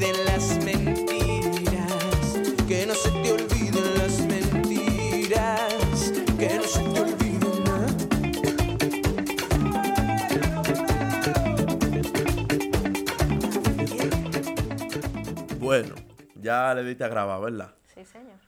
olviden las mentiras, que no se te olviden las mentiras, que no se te olviden. ¿no? Bueno, ya le diste a grabar, ¿verdad? Sí, señor.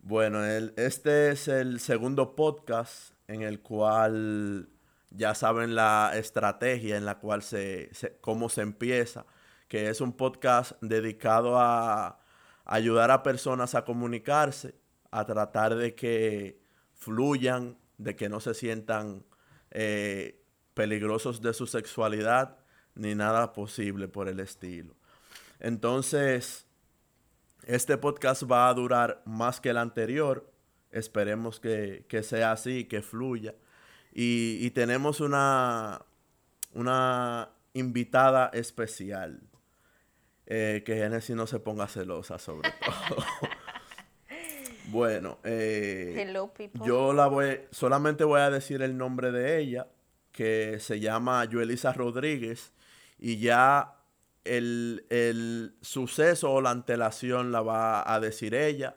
Bueno, el, este es el segundo podcast en el cual ya saben la estrategia en la cual se, se- cómo se empieza, que es un podcast dedicado a ayudar a personas a comunicarse, a tratar de que fluyan, de que no se sientan eh, peligrosos de su sexualidad, ni nada posible por el estilo. Entonces, este podcast va a durar más que el anterior. Esperemos que, que sea así, que fluya. Y, y tenemos una, una invitada especial. Eh, que Genesis no se ponga celosa sobre todo. bueno, eh, Hello, yo la voy, solamente voy a decir el nombre de ella, que se llama Joelisa Rodríguez, y ya el, el suceso o la antelación la va a decir ella,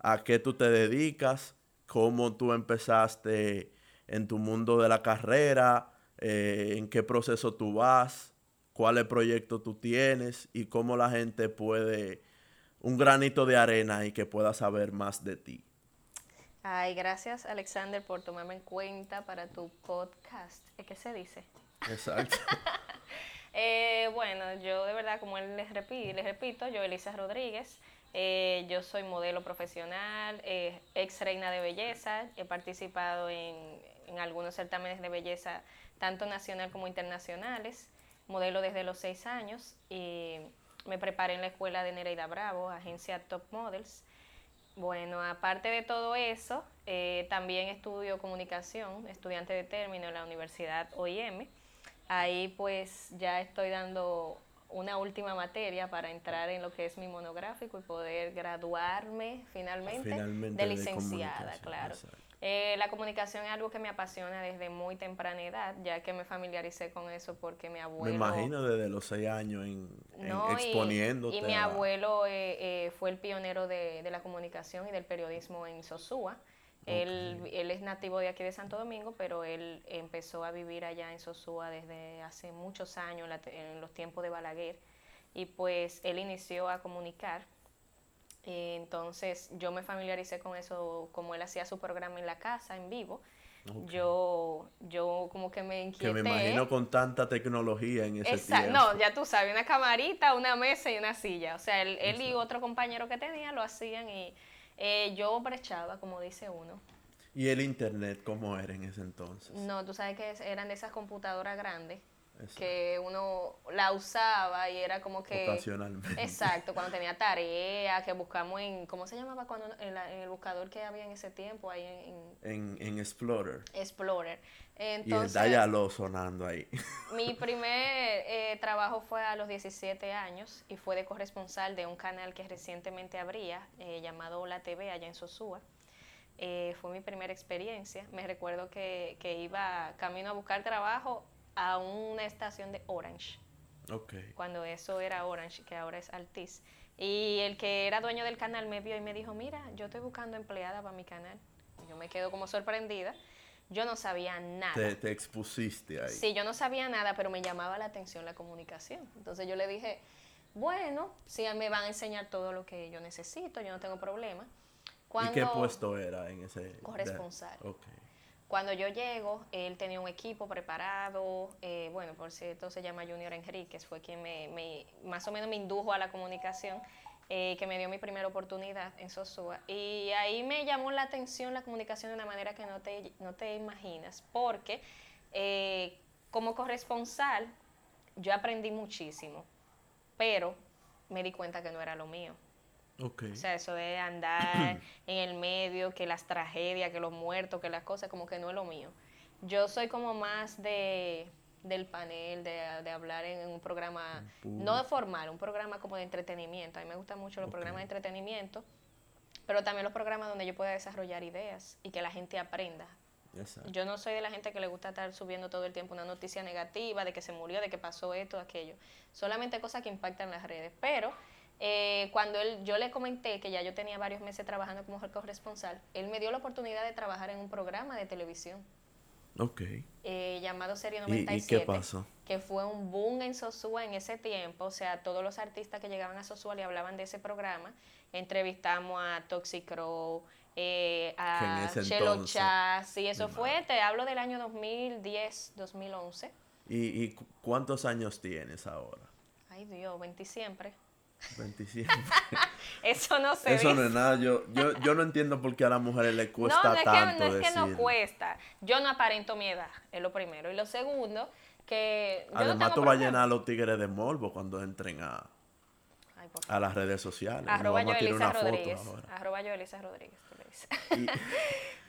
a qué tú te dedicas, cómo tú empezaste en tu mundo de la carrera, eh, en qué proceso tú vas, cuáles proyectos tú tienes y cómo la gente puede, un granito de arena y que pueda saber más de ti. Ay, gracias, Alexander, por tomarme en cuenta para tu podcast. ¿Eh, ¿Qué se dice? Exacto. Eh, bueno, yo de verdad, como él les, repi- les repito, yo Elisa Rodríguez, eh, yo soy modelo profesional, eh, ex reina de belleza, he participado en, en algunos certámenes de belleza, tanto nacional como internacionales, modelo desde los seis años y me preparé en la escuela de Nereida Bravo, agencia Top Models. Bueno, aparte de todo eso, eh, también estudio comunicación, estudiante de término en la Universidad OIM. Ahí pues ya estoy dando una última materia para entrar en lo que es mi monográfico y poder graduarme finalmente, Finalmente de licenciada, claro. exacto. Eh, la comunicación es algo que me apasiona desde muy temprana edad, ya que me familiaricé con eso porque mi abuelo... Me imagino desde los seis años en, No, y- exponiéndote. Y, mi a- abuelo eh, eh, fue el pionero de, de la comunicación y del periodismo en Sosúa. Él, él es nativo de aquí de Santo Domingo, pero él empezó a vivir allá en Sosúa desde hace muchos años, en los tiempos de Balaguer. Y pues él inició a comunicar. Entonces yo me familiaricé con eso, como él hacía su programa en la casa, en vivo. Yo, yo como que me Que inquieté. me imagino con tanta tecnología en ese Exacto, tiempo. no, ya tú sabes, una camarita, una mesa y una silla. O sea, él, él y otro compañero que tenía lo hacían y eh, yo brechaba, como dice uno. ¿Y el internet cómo era en ese entonces? No, tú sabes que eran de esas computadoras grandes Exacto. que uno la usaba y era como que... Ocasionalmente. Exacto, cuando tenía tarea, que buscamos en... ¿Cómo se llamaba cuando en, la- en el buscador que había en ese tiempo, ahí en, En, en Explorer. en Explorer? y el Entonces, Dialog sonando ahí. Mi primer eh, trabajo fue a los 17 años y fue de corresponsal de un canal que recientemente abría, eh, llamado La TV, allá en Sosúa. Eh, fue mi primera experiencia. Me recuerdo que, que iba camino a buscar trabajo a una estación de Orange, ok. cuando eso era Orange, que ahora es Altiz. Y el que era dueño del canal me vio y me dijo, mira, yo estoy buscando empleada para mi canal. Y yo me quedo como sorprendida. Yo no sabía nada. Te, te expusiste ahí. Sí, yo no sabía nada, pero me llamaba la atención la comunicación. Entonces yo le dije, bueno, sí, me van a enseñar todo lo que yo necesito, yo no tengo problema. ¿Y qué puesto era en ese? Corresponsal. Cuando yo llego, él tenía un equipo preparado, eh, bueno, por cierto se llama Junior Enríquez, fue quien me, me- más o menos me indujo a la comunicación, eh, que me dio mi primera oportunidad en Sosúa. Y ahí me llamó la atención la comunicación de una manera que no te, no te imaginas, porque eh, como corresponsal yo aprendí muchísimo, pero me di cuenta que no era lo mío. O sea, eso de andar en el medio, que las tragedias, que los muertos, que las cosas, como que no es lo mío. Yo soy como más de del panel, de, de hablar en un programa, no de formal, un programa como de entretenimiento. A mí me gustan mucho los programas de entretenimiento, pero también los programas donde yo pueda desarrollar ideas y que la gente aprenda. Exacto. Yo no soy de la gente que le gusta estar subiendo todo el tiempo una noticia negativa de que se murió, de que pasó esto, aquello. Solamente cosas que impactan las redes. Pero eh, cuando él, yo le comenté que ya yo tenía varios meses trabajando como corresponsal, él me dio la oportunidad de trabajar en un programa de televisión. Ok. Eh, llamado Serie ¿Y, 97. ¿Y qué pasó? Que fue un boom en Sosúa en ese tiempo. O sea, todos los artistas que llegaban a Sosúa le hablaban de ese programa. Entrevistamos a Toxic Crow, eh, a Chelo Chaz. Sí, eso fue, te hablo del año 2010, 2011. ¿Y, y cu- cuántos años tienes ahora? Ay Dios, 20 siempre. 27. Eso no se Eso no es nada. Yo, yo, yo no entiendo por qué a las mujeres les cuesta no, no es, tanto que, no es que no cuesta. Yo no aparento mi edad, es lo primero. Y lo segundo, que. Yo no Además, tengo tú vas a llenar a los tigres de morbo cuando entren a, Ay, a las redes sociales. Arroba vamos a tirar Yoelisa una foto Rodríguez. Arroba Yoelisa Rodríguez. Y-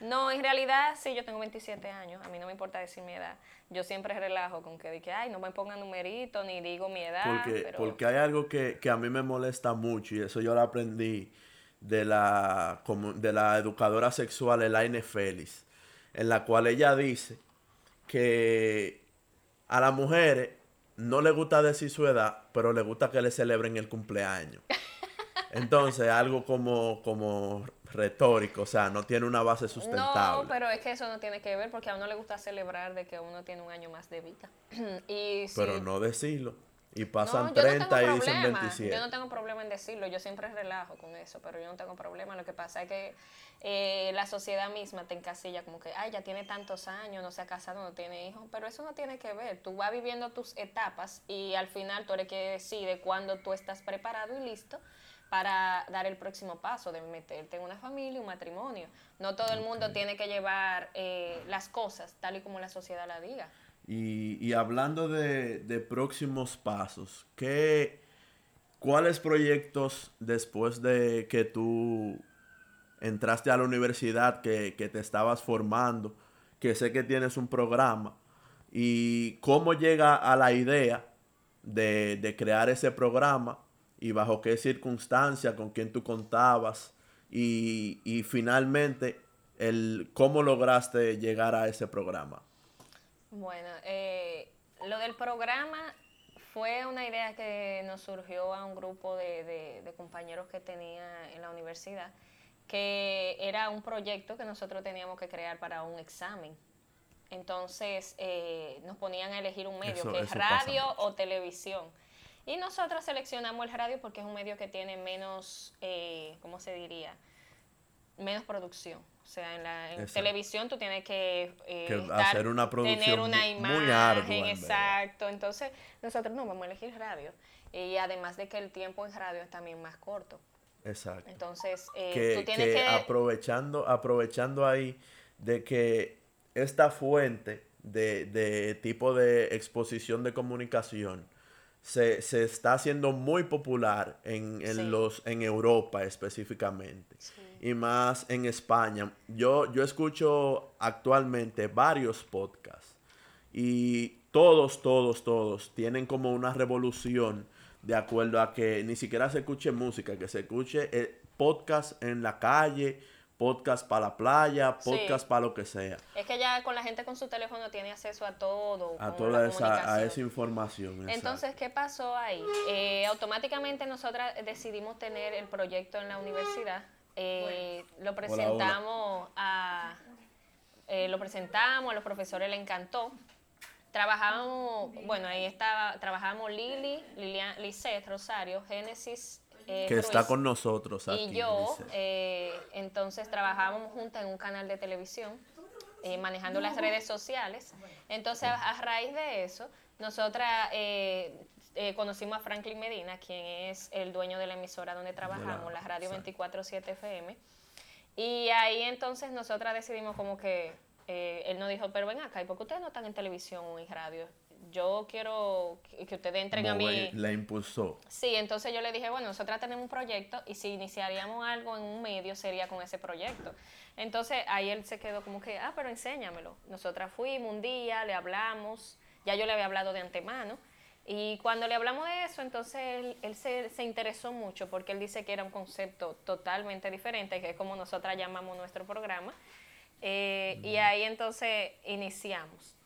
no, en realidad sí, yo tengo 27 años. A mí no me importa decir mi edad. Yo siempre relajo con que, que ay, no me pongan numerito ni digo mi edad. Porque, pero porque hay algo que, que a mí me molesta mucho y eso yo lo aprendí de la, como- de la educadora sexual Elaine Félix, en la cual ella dice que a las mujeres no le gusta decir su edad, pero le gusta que le celebren el cumpleaños. Entonces, algo como, como retórico, o sea, no tiene una base sustentable. No, pero es que eso no tiene que ver porque a uno le gusta celebrar de que uno tiene un año más de vida. y si- Pero no decirlo. Y pasan No, yo no 30 tengo y dicen problema. 27. Yo no tengo problema en decirlo, yo siempre relajo con eso, pero yo no tengo problema. Lo que pasa es que eh, la sociedad misma te encasilla como que, ay, ya tiene tantos años, no se ha casado, no tiene hijos, pero eso no tiene que ver. Tú vas viviendo tus etapas y al final tú eres que decide cuándo tú estás preparado y listo para dar el próximo paso de meterte en una familia, un matrimonio. No todo el mundo tiene que llevar eh, las cosas tal y como la sociedad la diga. Y, y hablando de, de próximos pasos, ¿qué, ¿cuáles proyectos después de que tú entraste a la universidad, que, que te estabas formando, que sé que tienes un programa, y cómo llega a la idea de, de crear ese programa y bajo qué circunstancia, con quién tú contabas y, y finalmente el, cómo lograste llegar a ese programa? Bueno, eh, lo del programa fue una idea que nos surgió a un grupo de, de- de compañeros que tenía en la universidad, que era un proyecto que nosotros teníamos que crear para un examen. Entonces eh, nos ponían a elegir un medio, Eso- que es radio o televisión. Y nosotros seleccionamos el radio porque es un medio que tiene menos, eh, ¿cómo se diría? Menos producción. O sea, en, la, en televisión tú tienes que, eh, Que estar- hacer una producción tener una imagen, muy ardua, en exacto. Entonces, nosotros no vamos a elegir radio. Y además de que el tiempo en radio es también más corto. Exacto. Entonces, eh, que, tú tienes que que... aprovechando, aprovechando ahí de que esta fuente de, de tipo de exposición de comunicación se, se está haciendo muy popular en, en Sí. los, en Europa específicamente. Y más en España. Yo, yo escucho actualmente varios podcasts. Y todos, todos, todos tienen como una revolución de acuerdo a que ni siquiera se escuche música, que se escuche eh, podcast en la calle, podcast para la playa, Sí. podcast para lo que sea. Es que ya con la gente con su teléfono tiene acceso a todo. A toda esa, a esa información. exacto. Entonces, ¿qué pasó ahí? Eh, automáticamente nosotras decidimos tener el proyecto en la universidad. Eh, lo presentamos a eh, lo presentamos, a los profesores le encantó. Trabajábamos, bueno, ahí estaba, trabajábamos Lili, Lilian, Lisette, Rosario, Génesis, eh, que está Ruiz con nosotros aquí. y yo, eh, entonces trabajábamos juntas en un canal de televisión, eh, manejando las redes sociales. Entonces, a, a raíz de eso, nosotras eh, conocimos a Franklin Medina, quien es el dueño de la emisora donde trabajamos, la radio exacto. 24-7 FM. Y ahí entonces nosotras decidimos como que, él nos dijo, pero ven acá, ¿y por qué ustedes no están en televisión o en radio? Yo quiero que, ustedes entren a mí. la impulsó. Sí, entonces yo le dije, bueno, nosotras tenemos un proyecto y si iniciaríamos algo en un medio sería con ese proyecto. Entonces ahí él se quedó como que, ah, pero enséñamelo. Nosotras fuimos un día, le hablamos, ya yo le había hablado de antemano. Y cuando le hablamos de eso, entonces él, él se, se interesó mucho porque él dice que era un concepto totalmente diferente, que es como nosotras llamamos nuestro programa. Eh, Y ahí entonces iniciamos.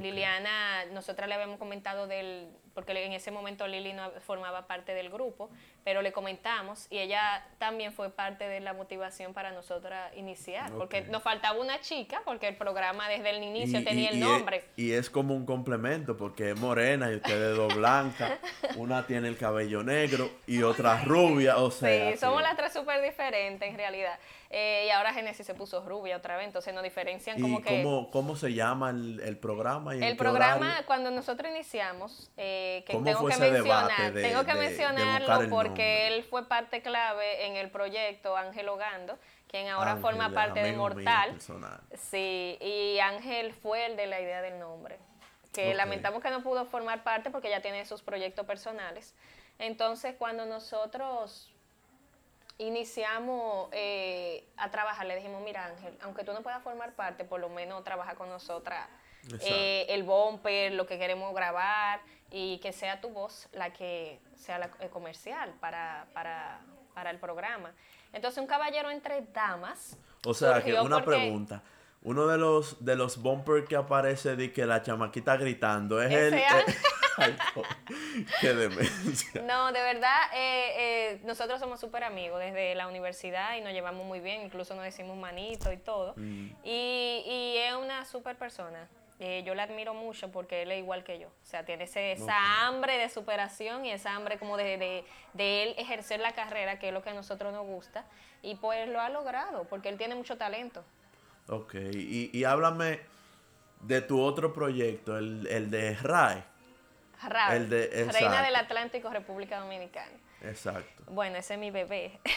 Liliana, nosotras le habíamos comentado del porque en ese momento Lili no formaba parte del grupo, pero le comentamos y ella también fue parte de la motivación para nosotras iniciar, porque nos faltaba una chica, porque el programa desde el inicio Y- tenía y- el y es- nombre. Y es, como un complemento, porque es morena y ustedes dos blancas. Una tiene el cabello negro y otra rubia, o sea. Sí, somos las tres súper diferentes en realidad. Eh, y ahora Genesis se puso rubia otra vez, entonces nos diferencian ¿Y como que... cómo, cómo se llama el, el programa? Y El programa, horario? cuando nosotros iniciamos, eh, que ¿Cómo tengo que mencionar, de- tengo que de- mencionarlo porque él fue parte clave en el proyecto Ángel Hogando, quien ahora Ángel, forma parte de mío Mortal. Sí, y Ángel fue el de la idea del nombre, que lamentamos que no pudo formar parte porque ya tiene sus proyectos personales. Entonces, cuando nosotros iniciamos eh, a trabajar, le dijimos, mira Ángel, aunque tú no puedas formar parte, por lo menos trabaja con nosotras eh, el bumper, lo que queremos grabar y que sea tu voz la que sea la eh, comercial para, para, para el programa. Entonces, un caballero entre damas. O sea, que una porque- pregunta. Uno de los de los bumpers que aparece de que la chamaquita gritando es el. Ay, no, qué demencia. No, de verdad, eh, eh, nosotros somos súper amigos desde la universidad y nos llevamos muy bien, incluso nos decimos manito y todo. Mm. Y, y es una súper persona. Eh, yo la admiro mucho porque él es igual que yo. O sea, tiene ese- esa hambre de superación y esa hambre como de, de, de él ejercer la carrera, que es lo que a nosotros nos gusta. Y pues lo ha logrado porque él tiene mucho talento. Ok, y, y háblame de tu otro proyecto, el, el de RAE. Rara, El de- Reina exacto. del Atlántico, República Dominicana. Exacto. Bueno, ese es mi bebé.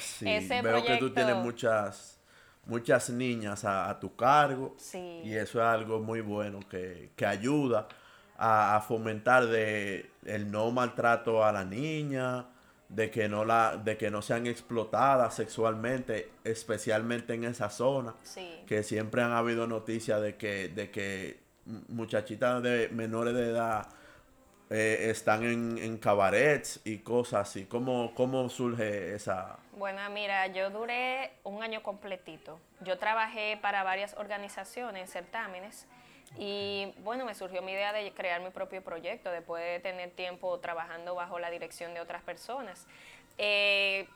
Sí, Ese veo que tú tienes muchas, muchas niñas a, a tu cargo. Sí. Y eso es algo muy bueno que, que ayuda a, a fomentar de el no maltrato a la niña, de que no la, de que no sean explotadas sexualmente, especialmente en esa zona. Sí. Que siempre han habido noticias de que, de que muchachitas de menores de edad eh, están en, en cabarets y cosas así. ¿Cómo, cómo surge esa, Bueno, mira, yo duré un año completito. Yo trabajé para varias organizaciones, certámenes, y bueno, me surgió mi idea de crear mi propio proyecto, después de tener tiempo trabajando bajo la dirección de otras personas. Eh,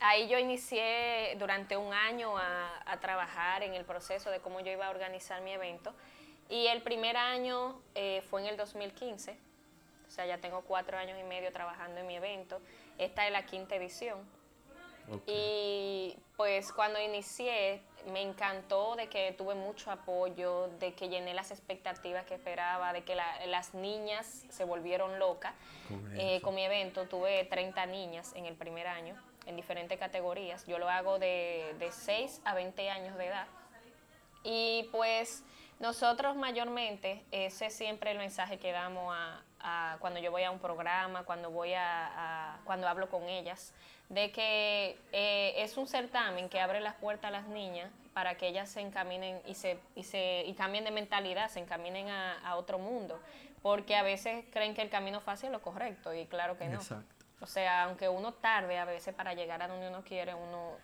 ahí yo inicié durante un año a, trabajar en el proceso de cómo yo iba a organizar mi evento, y el primer año eh, fue en el 2015. O sea, ya tengo cuatro años y medio trabajando en mi evento. Esta es la quinta edición. Y pues cuando inicié me encantó de que tuve mucho apoyo, de que llené las expectativas que esperaba, de que la- las niñas se volvieron locas. Con Eh, con mi evento tuve 30 niñas en el primer año, en diferentes categorías. Yo lo hago de, de 6 a 20 años de edad. Y pues nosotros mayormente, ese es siempre el mensaje que damos a, a cuando yo voy a un programa, cuando voy a, a- cuando hablo con ellas, de que eh, es un certamen que abre las puertas a las niñas para que ellas se encaminen y se, y se y cambien de mentalidad, se encaminen a, a otro mundo, porque a veces creen que el camino fácil es lo correcto y claro que no. Exacto. O sea, aunque uno tarde a veces para llegar a donde uno quiere, uno,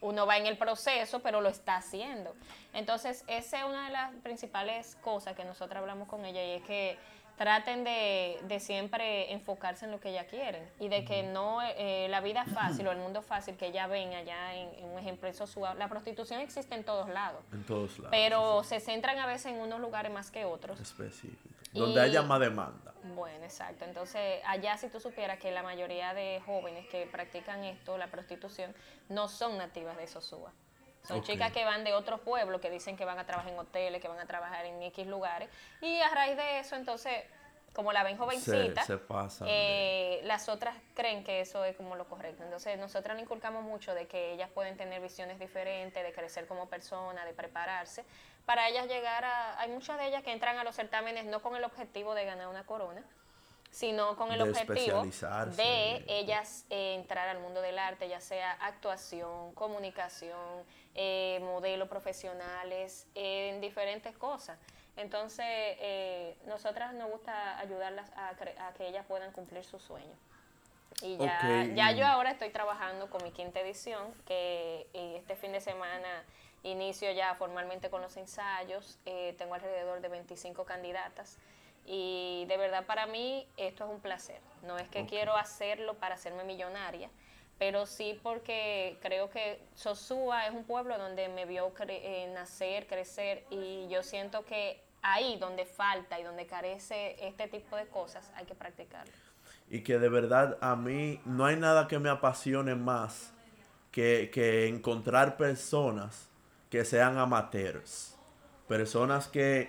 uno va en el proceso, pero lo está haciendo. Entonces, esa es una de las principales cosas que nosotros hablamos con ella y es que traten de, de siempre enfocarse en lo que ella quieren y de que no eh, la vida fácil o el mundo fácil que ella ven allá en, en un ejemplo en Sosúa, la prostitución existe en todos lados, En todos lados. pero se centran a veces en unos lugares más que otros. específico. Donde Y- haya más demanda. Bueno, exacto. Entonces, allá si tú supieras que la mayoría de jóvenes que practican esto, la prostitución, no son nativas de Sosúa. Son chicas que van de otros pueblos, que dicen que van a trabajar en hoteles, que van a trabajar en X lugares. Y a raíz de eso, entonces, como la ven jovencita, se eh, las otras creen que eso es como lo correcto. Entonces, nosotras le inculcamos mucho de que ellas pueden tener visiones diferentes, de crecer como persona, de prepararse. Para ellas llegar a... Hay muchas de ellas que entran a los certámenes no con el objetivo de ganar una corona, sino con el De objetivo de ellas eh, entrar al mundo del arte, ya sea actuación, comunicación, eh, modelos profesionales, eh, en diferentes cosas. Entonces, eh, nosotras nos gusta ayudarlas a, que ellas puedan cumplir sus sueños. Y ya, ya yo ahora estoy trabajando con mi quinta edición, que eh, este fin de semana inicio ya formalmente con los ensayos. Tengo alrededor de 25 candidatas Y de verdad para mí esto es un placer. No es que quiero hacerlo para hacerme millonaria, pero sí porque creo que Sosúa es un pueblo donde me vio eh, nacer, crecer y yo siento que ahí donde falta y donde carece este tipo de cosas hay que practicarlo. Y que de verdad a mí no hay nada que me apasione más que, que encontrar personas que sean amateurs. Personas que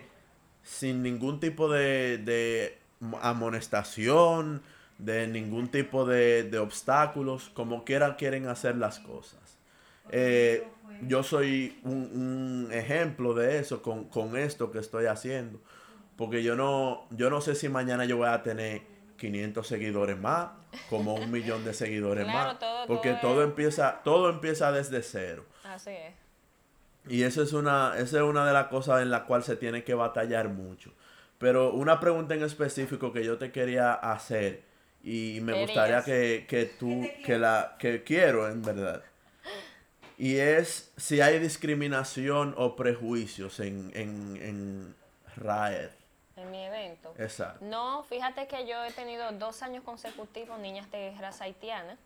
sin ningún tipo de, de amonestación, de ningún tipo de, de, obstáculos, como quieran quieren hacer las cosas. Eh, yo soy un, un, ejemplo de eso con, con, esto que estoy haciendo. Porque yo no, yo no sé si mañana yo voy a tener 500 seguidores más, como un millón de seguidores más. porque todo, empieza, todo empieza desde cero. Así es. Y eso es una, esa es una de las cosas en la cual se tiene que batallar mucho. Pero una pregunta en específico que yo te quería hacer y me gustaría que, que tú, que la, que quiero en verdad. Y es si hay discriminación o prejuicios en, en, en En mi evento. Exacto. No, fíjate que yo he tenido dos años consecutivos niñas de raza haitiana.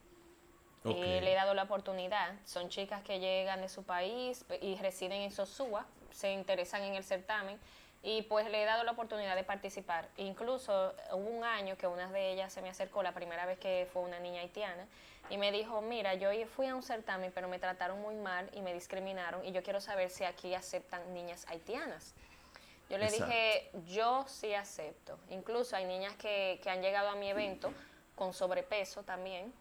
Eh, le he dado la oportunidad. Son chicas que llegan de su país y residen en Sosúa, se interesan en el certamen y pues le he dado la oportunidad de participar. Incluso hubo un año que una de ellas se me acercó, la primera vez que fue una niña haitiana, y me dijo, mira, yo fui a un certamen, pero me trataron muy mal y me discriminaron y yo quiero saber si aquí aceptan niñas haitianas. Yo le dije, yo sí acepto. Incluso hay niñas que, que han llegado a mi evento con sobrepeso también,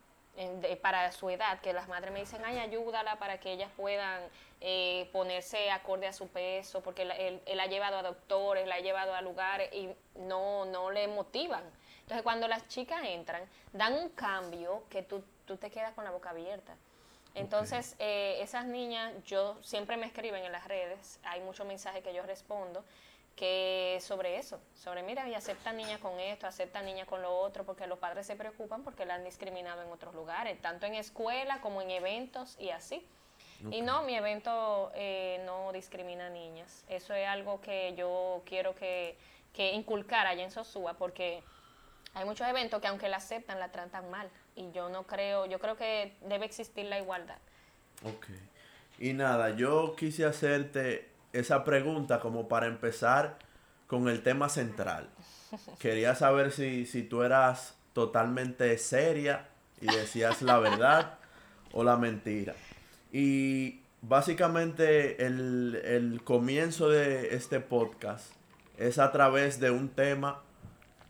para su edad, que las madres me dicen, ay, ayúdala para que ellas puedan eh, ponerse acorde a su peso, porque él, él, ha llevado a doctores, la ha llevado a lugares y no, no le motivan. Entonces, cuando las chicas entran, dan un cambio que tú, tú te quedas con la boca abierta. Entonces, eh, esas niñas, yo siempre me escriben en las redes, hay muchos mensajes que yo respondo, que sobre eso, sobre mira, y aceptan niñas con esto, aceptan niñas con lo otro, porque los padres se preocupan porque la han discriminado en otros lugares, tanto en escuela como en eventos y así. Y no, mi evento eh, no discrimina a niñas. Eso es algo que yo quiero que, que inculcar allá en Sosúa, porque hay muchos eventos que aunque la aceptan, la tratan mal. Y yo no creo, yo creo que debe existir la igualdad. Ok. Y nada, yo quise hacerte esa pregunta como para empezar con el tema central. Quería saber si, si tú eras totalmente seria y decías la verdad o la mentira. Y básicamente el, el, comienzo de este podcast es a través de un tema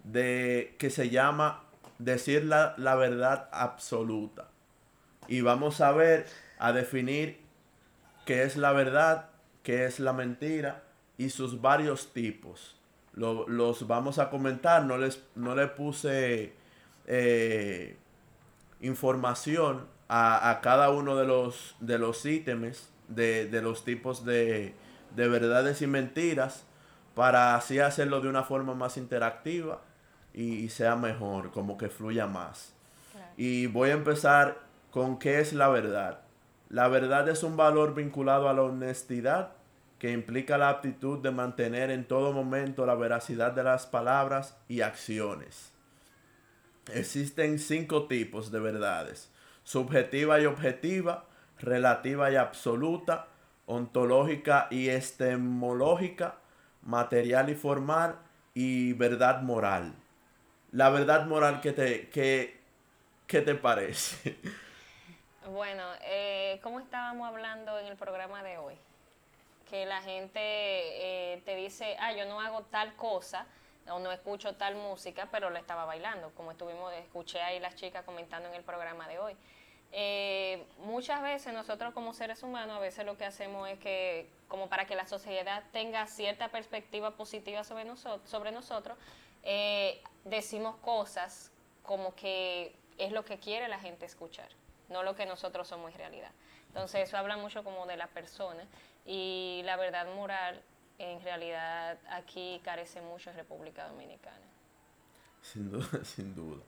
de, que se llama decir la, la verdad absoluta. Y vamos a ver, a definir qué es la verdad qué es la mentira y sus varios tipos. los vamos a comentar, no les no le puse eh, información a, cada uno de los, de los ítems, de, los tipos de, de, verdades y mentiras, para así hacerlo de una forma más interactiva y, sea mejor, como que fluya más. Y voy a empezar con qué es la verdad. La verdad es un valor vinculado a la honestidad que implica la aptitud de mantener en todo momento la veracidad de las palabras y acciones. Existen cinco tipos de verdades. Subjetiva y objetiva, relativa y absoluta, ontológica y estemológica, material y formal y verdad moral. La verdad moral, ¿qué te, qué, qué te parece? Bueno, eh, como estábamos hablando en el programa de hoy, que la gente eh, te dice, ah, yo no hago tal cosa o no escucho tal música, pero la estaba bailando, como estuvimos, escuché ahí las chicas comentando en el programa de hoy. Eh, muchas veces nosotros como seres humanos, a veces lo que hacemos es que, como para que la sociedad tenga cierta perspectiva positiva sobre, nosotros, sobre nosotros, decimos cosas como que es lo que quiere la gente escuchar no lo que nosotros somos en realidad. Entonces eso habla mucho como de la persona y la verdad moral en realidad aquí carece mucho en República Dominicana. Sin duda, sin duda.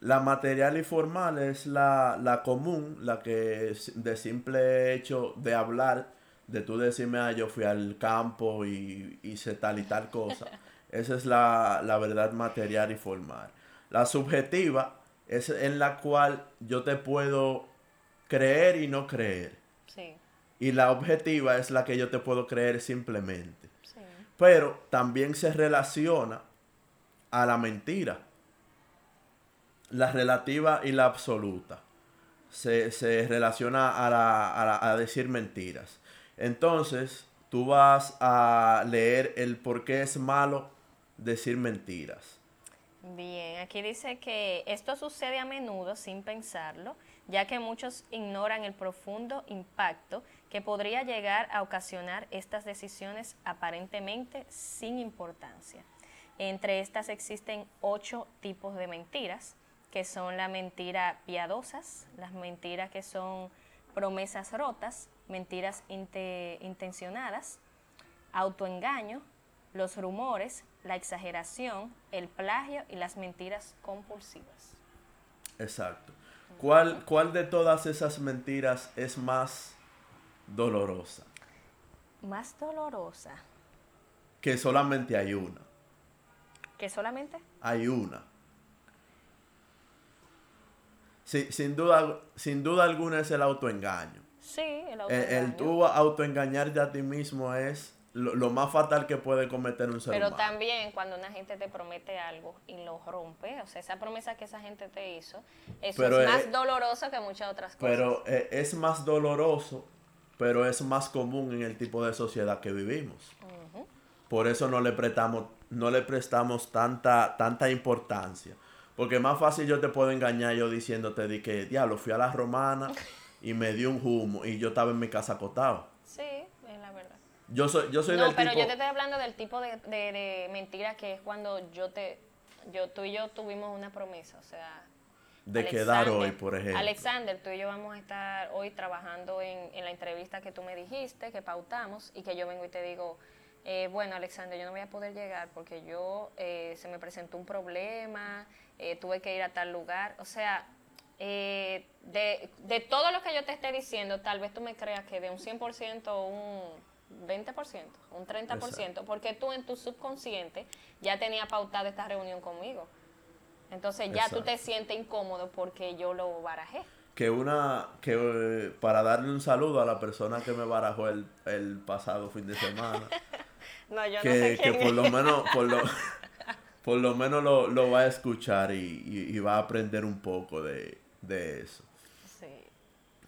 La material y formal es la, la común, la que de simple hecho de hablar, de tú decirme, ah, yo fui al campo y hice tal y tal cosa. Esa es la, la verdad material y formal. La subjetiva es en la cual yo te puedo creer y no creer. Sí, Y la objetiva es la que yo te puedo creer simplemente. sí. Pero también se relaciona a la mentira. La relativa y la absoluta. Se, se relaciona a, la- a la- a decir mentiras. Entonces, tú vas a leer el por qué es malo decir mentiras. Bien, aquí dice que esto sucede a menudo sin pensarlo, ya que muchos ignoran el profundo impacto que podría llegar a ocasionar estas decisiones aparentemente sin importancia. Entre estas existen ocho tipos de mentiras, que son la mentira piadosas, las mentiras que son promesas rotas, mentiras inte- intencionadas, autoengaño, los rumores, la exageración, el plagio y las mentiras compulsivas. Exacto. ¿Cuál, ¿Cuál de todas esas mentiras es más dolorosa? Más dolorosa Que solamente hay una. que solamente Hay una. Sí, sin, duda, sin duda alguna es el autoengaño. sí, el El, el autoengaño. tú autoengañarte a ti mismo es lo, lo más fatal que puede cometer un ser Pero humano. también cuando una gente te promete algo y lo rompe, o sea, esa promesa que esa gente te hizo, eso Pero es más doloroso que muchas otras cosas. Pero eh, es más doloroso, pero es más común en el tipo de sociedad que vivimos. Por eso no le prestamos, no le prestamos tanta, tanta importancia. Porque más fácil yo te puedo engañar yo diciéndote de que, diablo, fui a la romana y me dio un humo y yo estaba en mi casa acotado. Sí. Yo soy, yo soy No, del pero tipo... yo te estoy hablando del tipo de, de, de mentira que es cuando yo te, yo, tú y yo tuvimos una promesa, o sea, de quedar hoy, por ejemplo. Alexander, tú y yo vamos a estar hoy trabajando en, en la entrevista que tú me dijiste, que pautamos, y que yo vengo y te digo, eh, bueno, Alexander, yo no voy a poder llegar porque yo eh, se me presentó un problema, eh, tuve que ir a tal lugar. O sea, eh, de, de todo lo que yo te esté diciendo, tal vez tú me creas que de un 100% un 20%, un 30%, Exacto. porque tú en tu subconsciente ya tenías pautada esta reunión conmigo. Entonces ya tú te sientes incómodo porque yo lo barajé. que una que eh, para darle un saludo a la persona que me barajó el, el pasado fin de semana No, yo no que, sé que por lo menos por lo, por lo menos lo, lo va a escuchar y, y- y va a aprender un poco de, de eso Sí.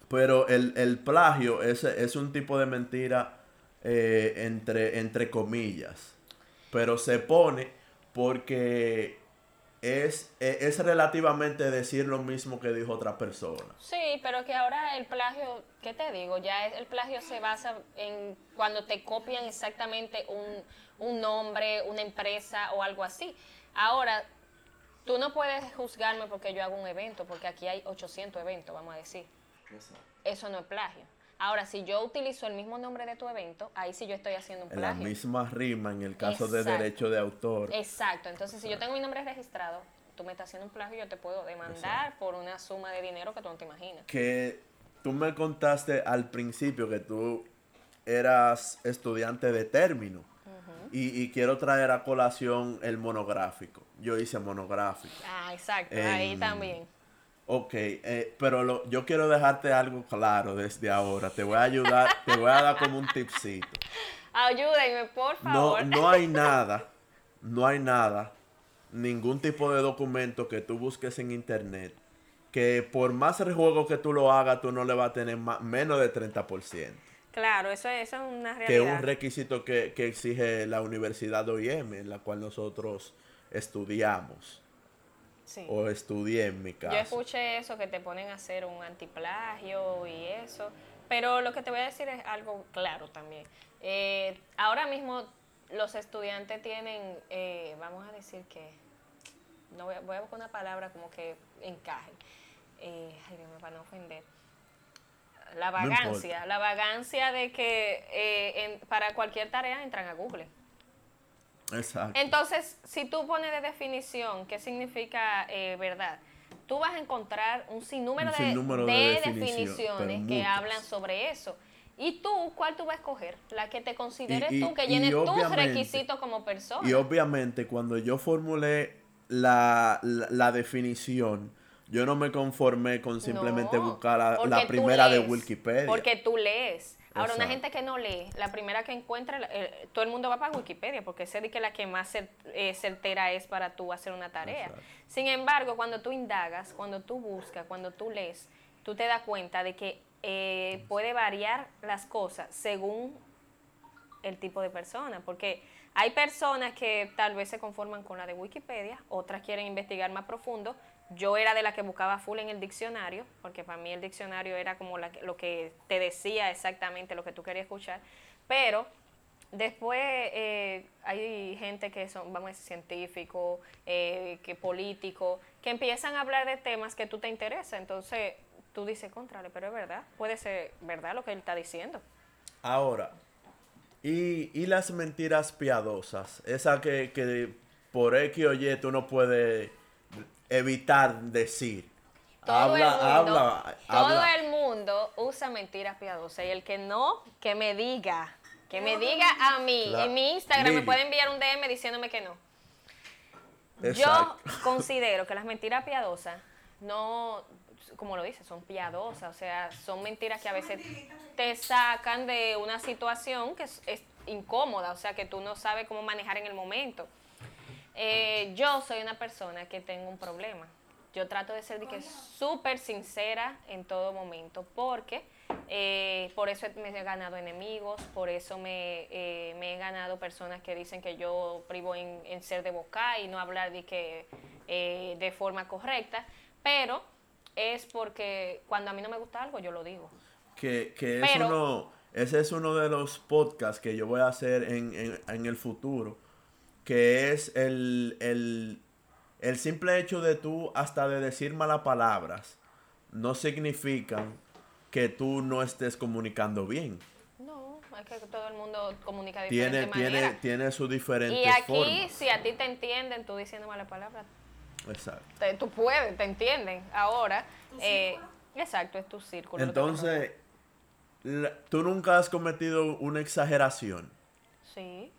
pero el, el plagio es, es un tipo de mentira eh, entre, entre comillas pero se pone porque es, e- es relativamente decir lo mismo que dijo otra persona Sí, pero que ahora el plagio, ¿qué te digo? Ya es- el plagio se basa en cuando te copian exactamente un, un nombre, una empresa o algo así. Ahora, tú no puedes juzgarme porque yo hago un evento, porque aquí hay 800 eventos, vamos a decir. Eso no es plagio. Ahora, si yo utilizo el mismo nombre de tu evento, ahí sí yo estoy haciendo un En la plagio. misma rima en el caso de derecho de autor. Exacto, entonces si yo tengo mi nombre registrado, tú me estás haciendo un plagio, yo te puedo demandar por una suma de dinero que tú no te imaginas. Que tú me contaste al principio que tú eras estudiante de término. y, y quiero traer a colación el monográfico. Yo hice monográfico. Ah, exacto, ahí también. Ok, eh, pero lo- yo quiero dejarte algo claro desde ahora. Te voy a ayudar, te voy a dar como un tipcito. Ayúdenme, por No, favor. no hay nada, no hay nada, ningún tipo de documento que tú busques en internet que por más rejuego que tú lo hagas, tú no le vas a tener ma- menos de 30%. Claro, eso es, eso es una Que es realidad. un requisito que, que exige la Universidad OIM, en la cual nosotros estudiamos. Sí. O estudié en mi caso. Yo escuché eso, que te ponen a hacer un antiplagio y eso. Pero lo que te voy a decir es algo claro también. Eh, ahora mismo los estudiantes tienen, eh, vamos a decir que, no voy a, voy a buscar una palabra como que encaje. Eh, ay, Dios mío, para no ofender. La vagancia, la vagancia de que eh, en- para cualquier tarea entran a Google. Exacto. Entonces, si tú pones de definición qué significa eh, verdad, tú vas a encontrar un sinnúmero, Un de- sinnúmero de de, definición, definiciones que muchas. hablan sobre eso. ¿Y tú cuál tú vas a escoger? La que te consideres Y- y- tú, que llene tus requisitos como persona. Y obviamente cuando yo formulé la, la, la definición, yo no me conformé con simplemente No, buscar la, primera de Wikipedia. Porque tú lees. Ahora, una gente que no lee, la primera que encuentra, eh, todo el mundo va para Wikipedia, porque sé de que la que más cer- eh, certera es para tú hacer una tarea. Exacto. Sin embargo, cuando tú indagas, cuando tú buscas, cuando tú lees, tú te das cuenta de que eh, puede variar las cosas según el tipo de persona, porque hay personas que tal vez se conforman con la de Wikipedia, otras quieren investigar más profundo. Yo era de la que buscaba full en el diccionario, porque para mí el diccionario era como lo que te decía exactamente lo que tú querías escuchar, pero después eh, hay gente que son, vamos científicos, eh, que políticos, que empiezan a hablar de temas que tú te interesa, entonces tú dices, contrale, pero es verdad, puede ser verdad lo que él está diciendo. Ahora, y, y las mentiras piadosas, esa que, que por X o Y tú no puedes evitar decir. Todo habla, el mundo, habla, todo habla. el mundo usa mentiras piadosas y el que no, que me diga, que me diga a mí, La- en mi Instagram me puede enviar un DM diciéndome que no. Exacto. Yo considero que las mentiras piadosas no, como lo dice, son piadosas, o sea, son mentiras que a veces te sacan de una situación que es, es incómoda, o sea, que tú no sabes cómo manejar en el momento. Eh, yo soy una persona que tengo un problema. Yo trato de ser de que súper sincera en todo momento, porque eh, por eso me he ganado enemigos, por eso me, eh, me he ganado personas que dicen que yo privo en, en ser de boca y no hablar de que eh, de forma correcta, pero es porque cuando a mí no me gusta algo yo lo digo. Que, que es Pero- uno, ese es uno de los podcasts que yo voy a hacer en, en, en el futuro. Que es el, el, el simple hecho de tú hasta de decir malas palabras no significan que tú no estés comunicando bien. No, es que todo el mundo comunica de diferente Tiene, tiene, manera. tiene sus diferentes Y aquí, formas. si a ti te entienden, tú diciendo malas palabras, Exacto. te- tú puedes, te entienden. Ahora, eh, exacto, es tu círculo. Entonces, la- tú nunca has cometido una exageración. Sí.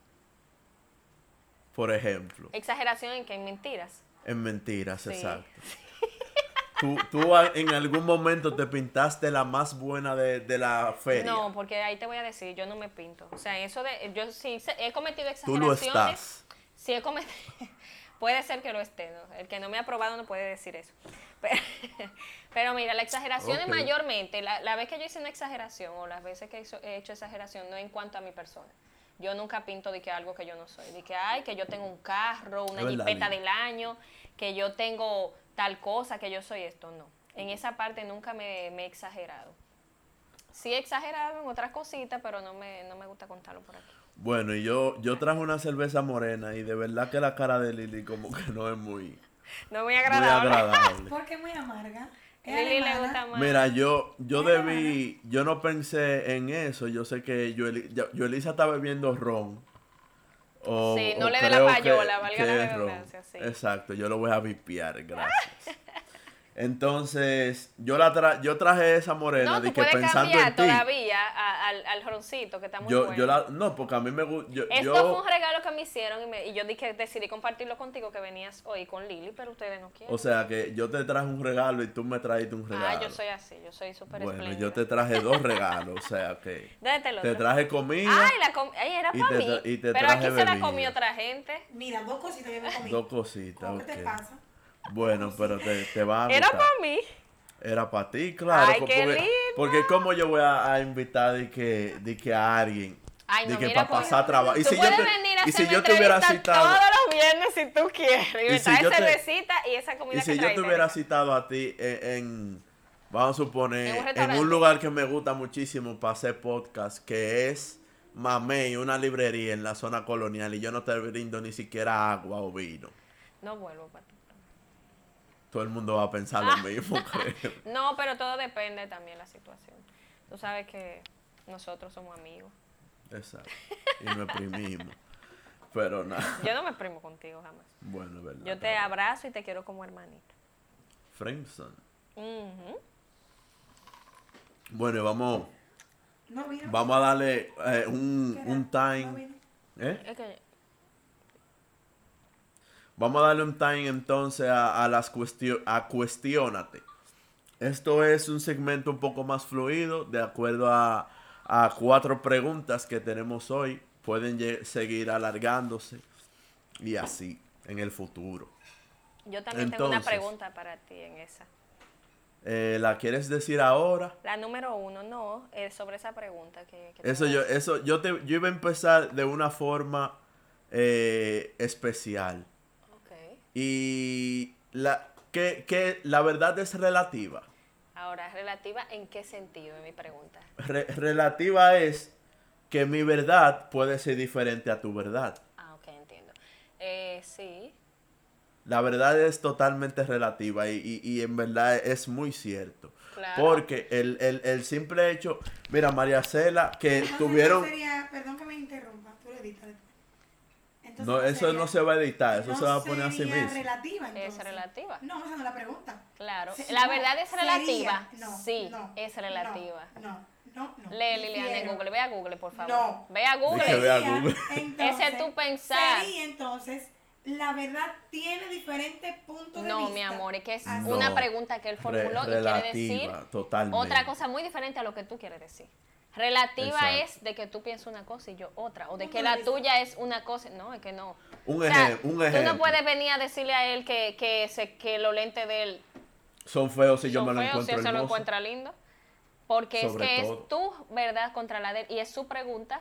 Por ejemplo, Exageración en que en mentiras. en mentiras, Sí. exacto. Tú, tú en algún momento te pintaste la más buena de, de la feria. No, porque ahí te voy a decir, yo no me pinto. O sea, eso de, yo sí se- he cometido tú lo exageraciones. estás. Sí he cometido, puede ser que lo esté, ¿no? El que no me ha aprobado no puede decir eso. Pero, pero mira, la exageración es mayormente, la, la vez que yo hice una exageración o las veces que he hecho exageración no en cuanto a mi persona. Yo nunca pinto de que algo que yo no soy. De que, ay, que yo tengo un carro, una jipeta del año, que yo tengo tal cosa, que yo soy esto. No. En esa parte nunca me, me he exagerado. Sí he exagerado en otras cositas, pero no me, no me gusta contarlo por aquí. Bueno, y yo, yo traje una cerveza morena y de verdad que la cara de Lili como que no es muy, No muy muy agradable. agradable. Porque es muy amarga. Es Lili le alemana. gusta más. Mira, yo, yo debí, yo no pensé en eso. Yo sé que Yoeli- Yo- Yoelisa está bebiendo ron. O, Sí, no o le dé la creo que- payola, valga la redundancia, sí. Exacto, yo lo voy a vipiar, gracias. Entonces, yo la tra yo traje esa morena No, de tú que puedes pensando cambiar en ti. todavía a- al, al roncito, que está muy Yo, bueno. yo la, no, porque a mí me gusta. Esto yo- fue un regalo que me hicieron y, me- y yo dije, decidí compartirlo contigo, que venías hoy con Lili, pero ustedes no quieren. o sea, que yo te traje un regalo y tú me trajiste un regalo. ah, yo soy así, yo soy súper Bueno, espléndida. yo te traje dos regalos, o sea que el te traje comida, Ay, la com- Ay, era para te mí. tra- y te pero aquí se la comió otra gente. Mira, dos cositas yo me comí. dos cositas. ¿Cómo que ok. te pasa? Bueno, pero te, te va a Era para mí. Era para ti, claro. Ay, qué porque, lindo. porque como yo voy a, a invitar de que, de que a alguien, Ay, de no, que mira, para pues, pasar trabajo. Y si yo te, venir a y si hacerme yo te hubiera citado, todos los viernes si tú quieres. Y, Y me si traes yo te- cervecita y esa comida y que si yo te hubiera citado a ti en, en- vamos a suponer, En un en, restaurante. un lugar que me gusta muchísimo para hacer podcast, que es Mamey, una librería en la zona colonial, y yo no te brindo ni siquiera agua o vino. No vuelvo para ti. Todo el mundo va a pensar lo mismo, creo. No, pero todo depende también de la situación. Tú sabes que nosotros somos amigos. Exacto. Y nos exprimimos. Pero nada. Yo no me primo contigo jamás. Bueno, es verdad. Yo te pero- abrazo y te quiero como hermanito. Friendzone. Ujú. Bueno, y vamos, No. Vamos a darle eh, un, ¿Qué un? No time. vino. ¿eh? Es que Vamos a darle un time entonces a, a las cuestio a cuestiónate. Esto es un segmento un poco más fluido, de acuerdo a, a cuatro preguntas que tenemos hoy. Pueden seguir alargándose y así en el futuro. yo también tengo una pregunta para ti en esa. Eh, ¿La quieres decir ahora? La número uno, no, es sobre esa pregunta que, Eso yo, eso, yo te, yo iba a empezar de una forma eh, especial. Y la, que, que la verdad es relativa. Ahora, relativa en qué sentido, es mi pregunta. Re- relativa es que mi verdad puede ser diferente a tu verdad. Ah, ok, entiendo. Eh, sí, La verdad es totalmente relativa y, y- y en verdad es muy cierto. Claro. Porque el, el- el simple hecho, mira, María Cela, que Entonces, tuvieron... sería, perdón que me interrumpa, tú lo editas después. Entonces, No, eso no se va a editar, eso no se va a poner así sería mismo. relativa, es entonces. relativa. No, esa no es la pregunta. Claro. Sí, la no, verdad es sería, relativa. no, sí, no, es relativa. No, no, no. Lee Liliana en. Google, ve a Google, por favor. No. Ve a Google. ve a Sería, Google. entonces, Ese es tu pensar. Sería entonces, la verdad tiene diferentes puntos de No, vista. mi amor, es que es Así. una No. pregunta que él Re- formuló y quiere decir relativa, totalmente. otra cosa muy diferente a lo que tú quieres decir. Relativa Exacto. es de que tú piensas una cosa y yo otra, o de que la tuya es una cosa. No, es que no. Un, O sea, ejem- un Tú no puedes venir a decirle a él que, que, se, que los lentes de él Son feos si yo me lo feos si encuentro él se lo encuentra lindo. Porque Sobre es que todo. es tu verdad contra la de él y es su pregunta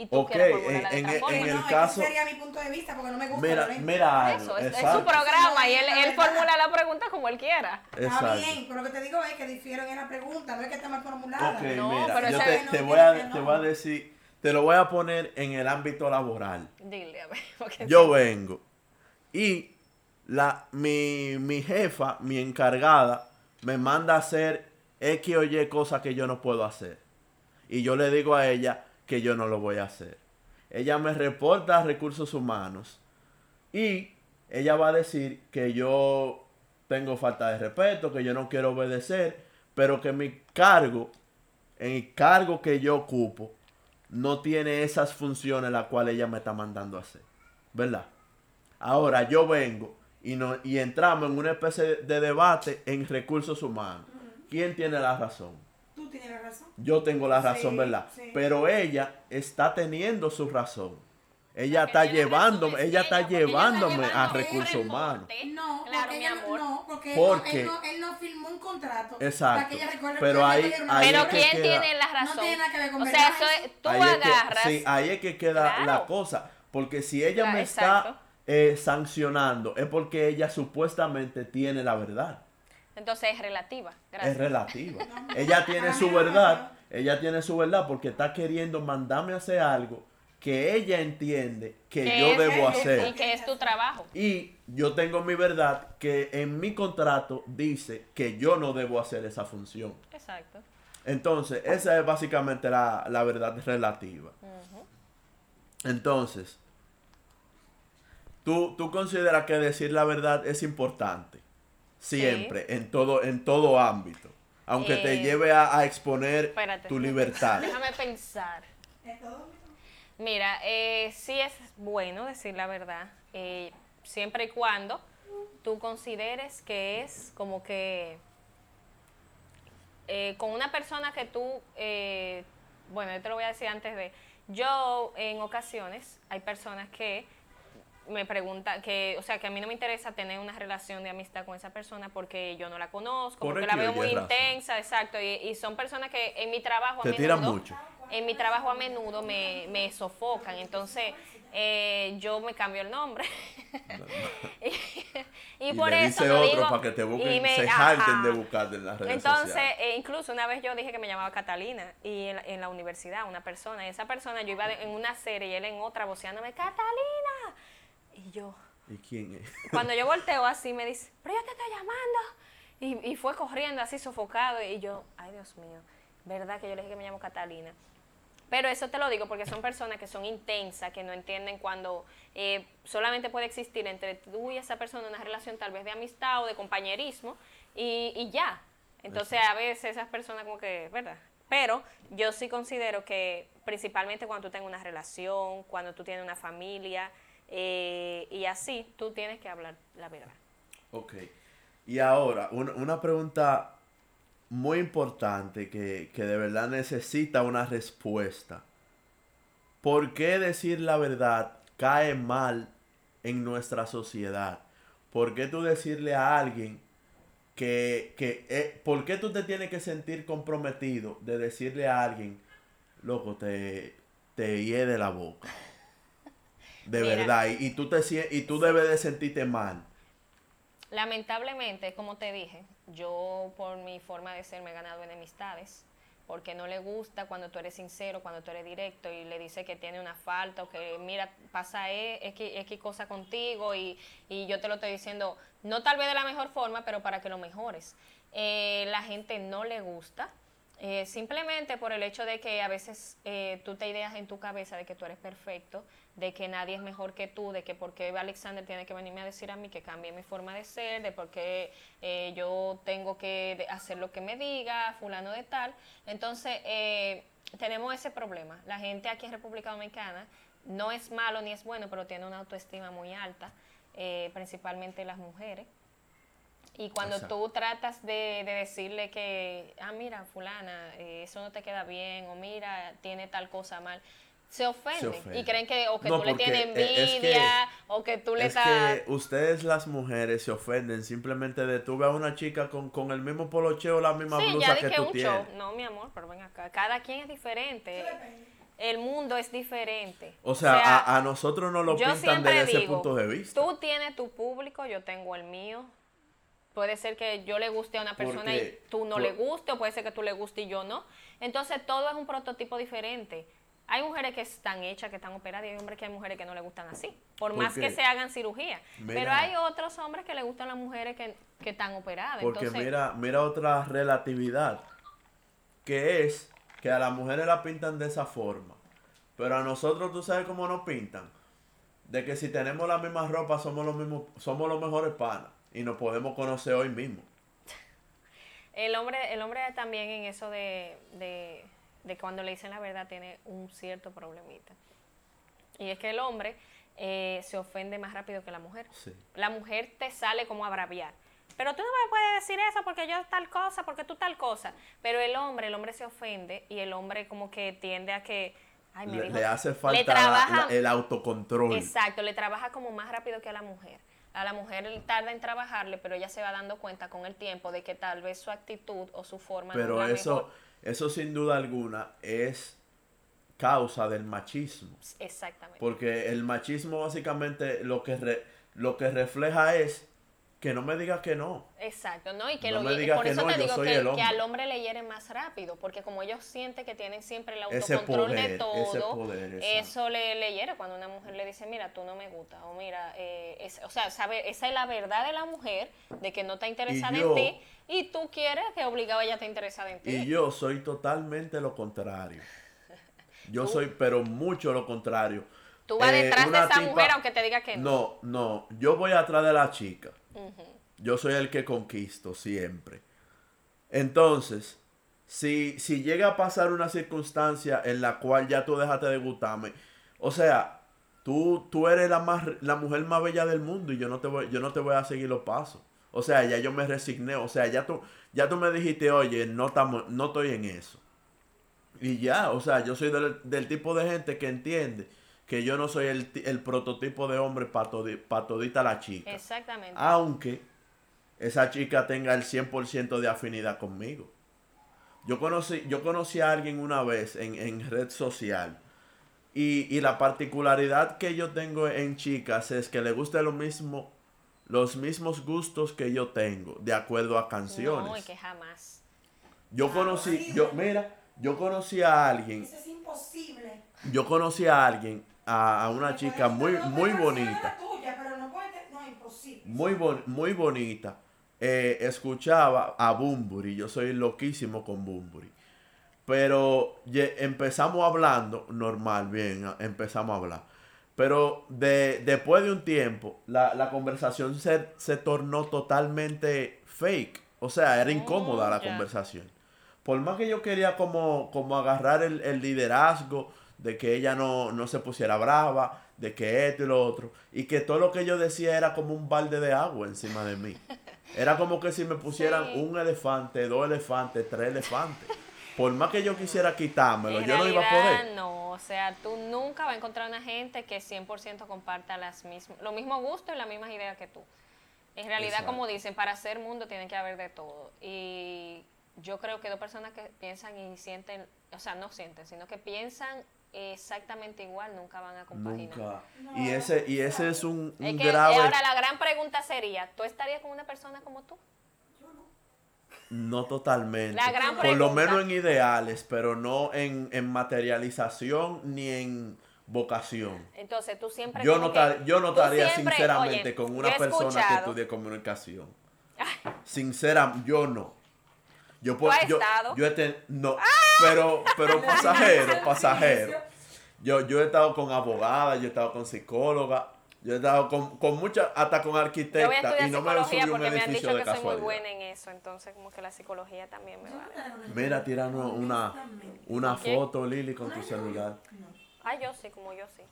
y tú Ok, quieres de en- en- no, el que caso- sería mi punto de vista porque no me gusta. Mira, Lorena. mira algo, Eso, es, su programa y él, No, él formula la pregunta como él quiera. Está bien, pero lo que te digo es que difieren en la pregunta, no es que esté mal formulada. No, mira, pero yo te, no, te no, voy a, no. te voy a decir, te lo voy a poner en el ámbito laboral. Dile, a ver. porque Yo vengo y la, mi, mi jefa, mi encargada, me manda a hacer X o Y cosas que yo no puedo hacer. Y yo le digo a ella que yo no lo voy a hacer. Ella me reporta a recursos humanos y ella va a decir que yo tengo falta de respeto, que yo no quiero obedecer, pero que mi cargo, el cargo que yo ocupo, no tiene esas funciones las cuales ella me está mandando a hacer. ¿Verdad? Ahora yo vengo y, no, y entramos en una especie de debate en recursos humanos. ¿Quién tiene la razón? Tú tienes la razón. Yo tengo la razón, Sí, ¿verdad? sí. Pero ella está teniendo su razón. Ella está Que llevándome, ella está ella, porque ella está llevándome a recursos humanos. No, Claro, porque mi no- amor. no, porque él, Porque- no, él, no, él no firmó un contrato. Exacto. Para que ella recuerde Pero que ahí- ahí Pero es que ¿quién queda- tiene la No razón? tiene nada que ver con o sea, eso es, tú Ahí es que- agarras. sí, ahí es que queda Claro. la cosa. Porque si ella Claro, me exacto. está eh, sancionando, es porque ella supuestamente tiene la verdad. Entonces es relativa. Gracias. Es relativa. Ella tiene su verdad. Ella tiene su verdad porque está queriendo mandarme a hacer algo que ella entiende que yo es- debo Y hacer. que es tu trabajo. Y yo tengo mi verdad que en mi contrato dice que yo no debo hacer esa función. Exacto. Entonces, esa es básicamente la, la verdad relativa. Entonces, ¿tú, tú consideras que decir la verdad es importante. Siempre, en, todo, en todo ámbito. Aunque te Eh, lleve a, a exponer Espérate. tu libertad. Déjame pensar. Mira, eh, sí es bueno decir la verdad, eh, siempre y cuando tú consideres que es como que eh, con una persona que tú, eh, bueno, yo te lo voy a decir antes de, yo en ocasiones hay personas que me preguntan que, o sea, que a mí no me interesa tener una relación de amistad con esa persona porque yo no la conozco, porque la veo muy razón. intensa, exacto, y, y son personas que en mi trabajo a Te tiran menudo- mucho. en mi trabajo a menudo me, me sofocan, entonces eh, yo me cambio el nombre. y, y Y por eso digo- para que te busquen, y me- se jalten de buscarte en las redes Entonces, eh, incluso una vez yo dije que me llamaba Catalina y en, la- en la universidad, una persona, y esa persona yo iba de- en una serie y él en otra voceándome, Catalina. Y yo, ¿Y quién es? cuando yo volteo así me dice, pero yo te estoy llamando. Y, y fue corriendo así sofocado y yo, ay Dios mío, verdad que yo le dije que me llamo Catalina. Pero eso te lo digo porque son personas que son intensas, que no entienden cuando eh, solamente puede existir entre tú y esa persona una relación tal vez de amistad o de compañerismo y, y ya. Entonces a veces esas personas como que, ¿verdad? Pero yo sí considero que principalmente cuando tú tengas una relación, cuando tú tienes una familia eh, y así, tú tienes que hablar la verdad. Ok. Y ahora, un- una pregunta muy importante que, que de verdad necesita una respuesta. ¿Por qué decir la verdad cae mal en nuestra sociedad? ¿Por qué tú decirle a alguien que, que eh, ¿por qué tú te tienes que sentir comprometido de decirle a alguien, loco, te, te hiede la boca? De Mira. verdad, y, y tú te y tú debes de sentirte mal. Lamentablemente, como te dije, yo por mi forma de ser me he ganado enemistades, porque no le gusta cuando tú eres sincero, cuando tú eres directo y le dice que tiene una falta o que mira, pasa E, X, X cosa contigo y, y yo te lo estoy diciendo, no tal vez de la mejor forma, pero para que lo mejores. Eh, la gente no le gusta. Eh, simplemente por el hecho de que a veces eh, tú te ideas en tu cabeza de que tú eres perfecto, de que nadie es mejor que tú, de que por qué Alexander tiene que venirme a decir a mí que cambie mi forma de ser, de por qué eh, yo tengo que hacer lo que me diga, fulano de tal. Entonces, eh, tenemos ese problema. La gente aquí en República Dominicana no es malo ni es bueno, pero tiene una autoestima muy alta, eh, principalmente las mujeres. Y cuando Exacto. tú tratas de, de decirle que, ah, mira, fulana, eh, eso no te queda bien, o mira, tiene tal cosa mal, se ofenden. Y creen que o que No, tú le tienes es que- envidia, o que tú le Es estás... que ustedes las mujeres se ofenden simplemente de tú ver a una chica con, con el mismo polocheo, la misma Sí, blusa que tú un tienes. show. No, mi amor, pero ven acá. Cada quien es diferente. El mundo es diferente. O sea, a, a nosotros nos lo pintan desde ese punto de vista. Tú tienes tu público, yo tengo el mío. Puede ser que yo le guste a una persona Porque- y tú no por- le guste, o puede ser que tú le guste y yo no. Entonces, todo es un prototipo diferente. Hay mujeres que están hechas, que están operadas, y hay hombres que hay mujeres que no le gustan así, por más que se hagan cirugía. Mira. Pero hay otros hombres que le gustan las mujeres que, que están operadas. Porque Entonces, mira, mira otra relatividad, que es que a las mujeres la pintan de esa forma, pero a nosotros tú sabes cómo nos pintan, de que si tenemos la misma ropa somos los mismos, somos los mejores panas y nos podemos conocer hoy mismo. El hombre, el hombre también en eso de, de, de cuando le dicen la verdad tiene un cierto problemita. Y es que el hombre eh, se ofende más rápido que la mujer. Sí. La mujer te sale como a braviar. Pero tú no me puedes decir eso porque yo tal cosa, porque tú tal cosa. Pero el hombre, el hombre se ofende y el hombre como que tiende a que... Ay, me Le, dijo- le hace le falta la- trabaja- la- el autocontrol. Exacto, le trabaja como más rápido que a la mujer. A la mujer tarda en trabajarle, pero ella se va dando cuenta con el tiempo de que tal vez su actitud o su forma no Pero es la eso, mejor. eso sin duda alguna es causa del machismo. Exactamente. Porque el machismo básicamente lo que, re- lo que refleja es que no me digas que no. Exacto, ¿no? Y que No lo me digas por que eso no, te digo que, al hombre le hiere más rápido, porque como ellos sienten que tienen siempre el autocontrol poder, de todo, poder, eso le, le hiere cuando una mujer le dice, mira, tú no me gusta, o mira, eh, es- o sea, sabe, esa es la verdad de la mujer, de que no está interesada yo- en ti, y tú quieres que obligado ella esté interesada en ti. Y yo soy totalmente lo contrario. Yo soy, pero mucho lo contrario. Tú vas Eh, detrás de esa tipa- mujer aunque te diga que no. No, no, yo voy atrás de la chica. Yo soy el que conquisto siempre. Entonces, si, si llega a pasar una circunstancia en la cual ya tú dejaste de gustarme, o sea, tú, tú eres la, más, la mujer más bella del mundo y yo no, te voy, yo no te voy a seguir los pasos. O sea, ya yo me resigné. O sea, ya tú, ya tú me dijiste, oye, no, estamos, no estoy en eso. Y ya, o sea, yo soy del, del tipo de gente que entiende que yo no soy el, el prototipo de hombre para todita la chica. Exactamente. Aunque esa chica tenga el 100% de afinidad conmigo. Yo conocí, yo conocí a alguien una vez en, en red social. Y, y la particularidad que yo tengo en chicas es que le gusta lo mismo, los mismos gustos que yo tengo, de acuerdo a canciones. No, y que jamás. Yo conocí, yo, mira, yo conocí a alguien, Eso es imposible. yo conocí a alguien, a, a una chica muy, muy bonita. la muy, bon- muy bonita. Eh, escuchaba a Bumburi, yo soy loquísimo con Bumburi. Pero ye- empezamos hablando, normal, bien, a- empezamos a hablar. Pero de, después de un tiempo, la, la conversación se, se tornó totalmente fake. O sea, era incómoda la Mm, ya. conversación. por más que yo quería como, como agarrar el, el liderazgo de que ella no, no se pusiera brava, de que esto y lo otro, y que todo lo que yo decía era como un balde de agua encima de mí. Era como que si me pusieran Sí. un elefante, dos elefantes, tres elefantes. Por más que yo quisiera quitármelo, En yo no iba a poder. No, o sea, tú nunca vas a encontrar una gente que 100% comparta las mismas, los mismos gustos y las mismas ideas que tú. En realidad, como dicen, para ser mundo tiene que haber de todo. Y yo creo que dos personas que piensan y sienten, o sea, no sienten, sino que piensan exactamente igual, nunca van a compaginar. Nunca. Y ese, y ese es un, un Es que grave... ahora la gran pregunta sería, ¿tú estarías con una persona como tú? No totalmente. La gran Por lo menos en ideales, pero no en, en materialización ni en vocación. Entonces tú siempre... Yo no, que- yo no estaría siempre- sinceramente oye, con una persona que estudie comunicación. Sincera, yo no. Yo, puedo- yo, yo he ten- no, pero, pero pasajero, pasajero. Yo, yo he estado con abogadas, yo he estado con psicóloga, yo he estado con, con muchas, hasta con Yo voy a arquitecta estudiar y no me psicología subido un porque me han edificio dicho de que soy muy casualidad. buena en eso, entonces como que la psicología también me va. Mira, tiranos una, una ¿Qué? foto, Lili, con tu celular. Ah, yo sí, como yo sí.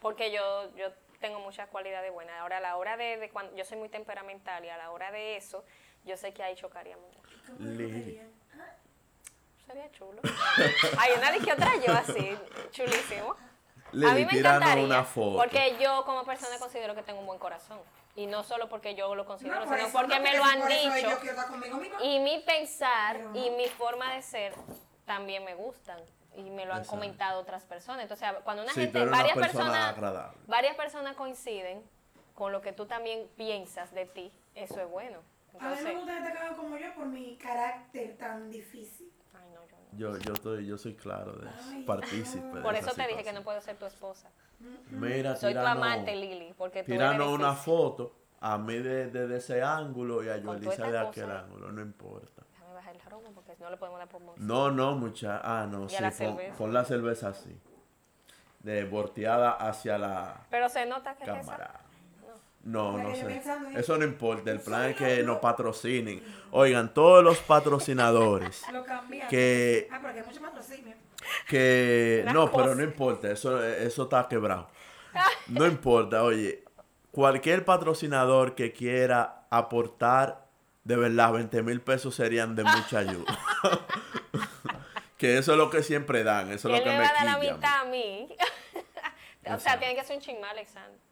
Porque yo, yo tengo muchas cualidades buenas. Ahora, a la hora de, de cuando yo soy muy temperamental y a la hora de eso, yo sé que ahí chocaríamos mucho. Lili. Sería chulo. Hay una de que otra yo así, chulísimo. a mí me encantaría. una foto. Porque yo como persona considero que tengo un buen corazón. Y no solo porque yo lo considero, No, por sino eso, porque no, me lo han dicho. conmigo. Y mi pensar no. y mi forma de ser también me gustan. Y me lo han Exacto. comentado otras personas. Entonces, cuando una Sí, gente, una varias persona personas, agradable. varias personas coinciden con lo que tú también piensas de ti, eso es bueno. A mí me gusta que te cagan como yo por mi carácter tan difícil. Yo. Yo, estoy, yo soy claro de eso, Ay, partícipe. de Por esa eso te dije que no puedo ser tu esposa. Mira, Soy tu tiranos- amante, Lili, porque tú Tiranos eres una foto a mí desde de, ese ángulo y a Yolisa de cosa. aquel ángulo, no importa. Déjame bajar el robo porque no le podemos dar promoción. No, no, mucha. Ah, no, Y sí, la pon, cerveza. pon la cerveza así. De volteada hacia la Pero se nota que es esa. No, no sé. Eso no importa. El plan es que nos patrocinen. Oigan, todos los patrocinadores que Ah, porque hay mucho patrocinio. que Las no, pero no importa, eso, eso está quebrado. No importa, oye, cualquier patrocinador que quiera aportar, de verdad, 20 mil pesos serían de mucha ayuda. que eso es lo que siempre dan, eso es lo que me la mitad a mí. o sea, tiene que ser un chismal, Alexander.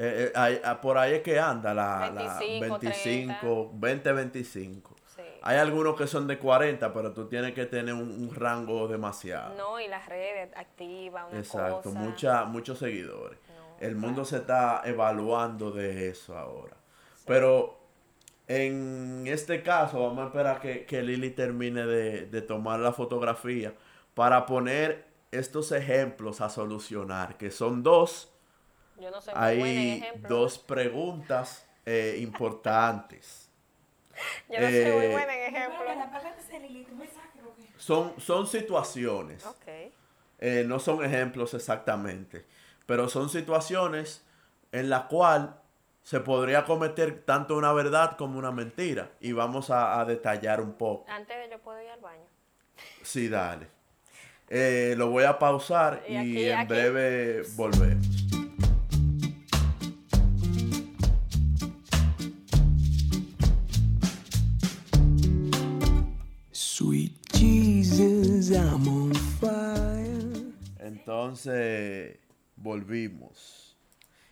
Eh, eh, ahí- ah, por ahí es que anda la, la 25, 25, 20, 25. Sí. Hay algunos que son de 40, pero tú tienes que tener un, un rango demasiado. No, y las redes activas, una Exacto, cosa. mucha, muchos seguidores. No, El mundo se está evaluando de eso ahora. Pero en este caso, vamos a esperar que, que Lili termine de, de tomar la fotografía para poner estos ejemplos a solucionar, que son dos. Yo no soy muy buena en Hay ejemplos. dos preguntas eh, importantes. Yo no soy muy eh, buena en Ejemplo. ¿o qué? Son, son situaciones. Eh, no son ejemplos exactamente, pero son situaciones en la cual se podría cometer tanto una verdad como una mentira. Y vamos a, a detallar un poco. Antes de yo puedo ir al baño. Sí, dale. Eh, lo voy a pausar Y en aquí- breve volvemos. Entonces, volvimos.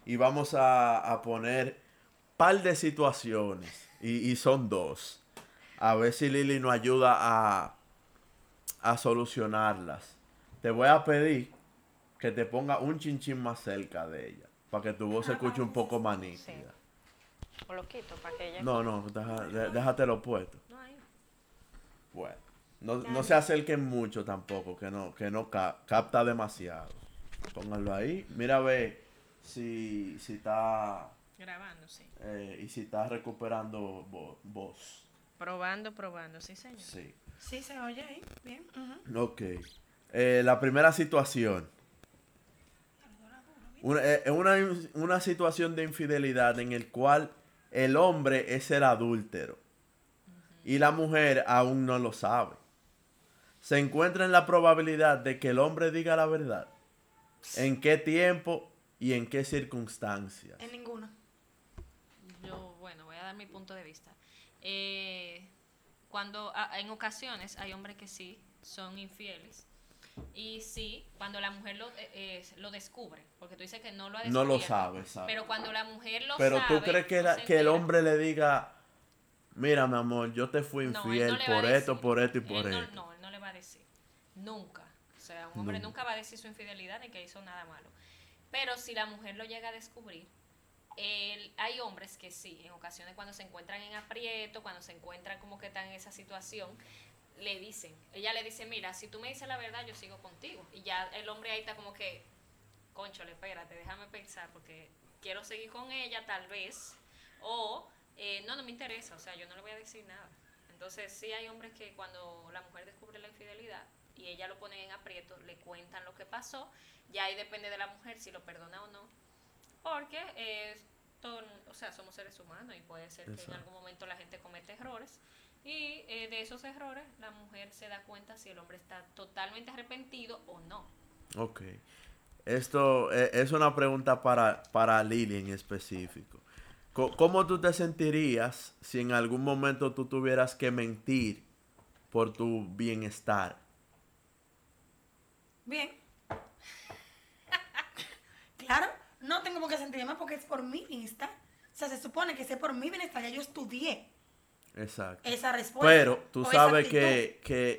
Y vamos a, a poner par de situaciones. Y, y son dos. A ver si Lili nos ayuda a, a solucionarlas. Te voy a pedir que te ponga un chinchín más cerca de ella. Para que tu voz se escuche un poco más nítida. O lo quito para que ella. No, no, deja- de- déjatelo puesto. No, ahí. Bueno, no, no se acerquen mucho tampoco, que no, que no ca- capta demasiado. Pónganlo ahí. Mira a ver si, si está Grabando, sí. eh, y si está recuperando vo- voz. Probando, probando, sí, señor. Sí. Sí, se oye ahí. Bien. ujú. Ok. Eh, la primera situación. Una, eh, una, una situación de infidelidad en el cual el hombre es el adúltero. y la mujer aún no lo sabe. Se encuentra en la probabilidad de que el hombre diga la verdad. ¿En qué tiempo y en qué circunstancias? En ninguna. Yo, bueno, voy a dar mi punto de vista. Eh, cuando a- en ocasiones hay hombres que sí son infieles y sí cuando la mujer lo, eh, lo descubre, porque tú dices que no lo ha No lo sabe, sabe. Pero cuando la mujer lo Pero sabe, tú crees que, la- que el hombre le diga, mira mi amor, yo te fui infiel no por esto, por esto y por Él no, esto. No, él no le va a decir. Nunca. O sea, un hombre Nunca. nunca va a decir su infidelidad ni que hizo nada malo. Pero si la mujer lo llega a descubrir, él- hay hombres que sí, en ocasiones cuando se encuentran en aprieto, cuando se encuentran como que están en esa situación, le dicen, ella le dice, mira, si tú me dices la verdad, yo sigo contigo. Y ya el hombre ahí está como que, conchole, espérate, déjame pensar, porque quiero seguir con ella tal vez, o eh, no, no me interesa, o sea, yo no le voy a decir nada. Entonces, sí hay hombres que cuando la mujer descubre la infidelidad y ella lo pone en aprieto, le cuentan lo que pasó, ya ahí depende de la mujer si lo perdona o no, porque eh, todo, o sea, somos seres humanos y puede ser que en algún momento la gente comete errores y eh, de esos errores la mujer se da cuenta si el hombre está totalmente arrepentido o no. Ok. Esto eh, es una pregunta para, para Lili en específico. Co- ¿Cómo tú te sentirías si en algún momento tú tuvieras que mentir por tu bienestar? Bien. claro, no tengo por qué sentirme mal porque es por mi bienestar. O sea, se supone que es por mi bienestar. Ya yo estudié Exacto. esa respuesta. Pero tú sabes que, que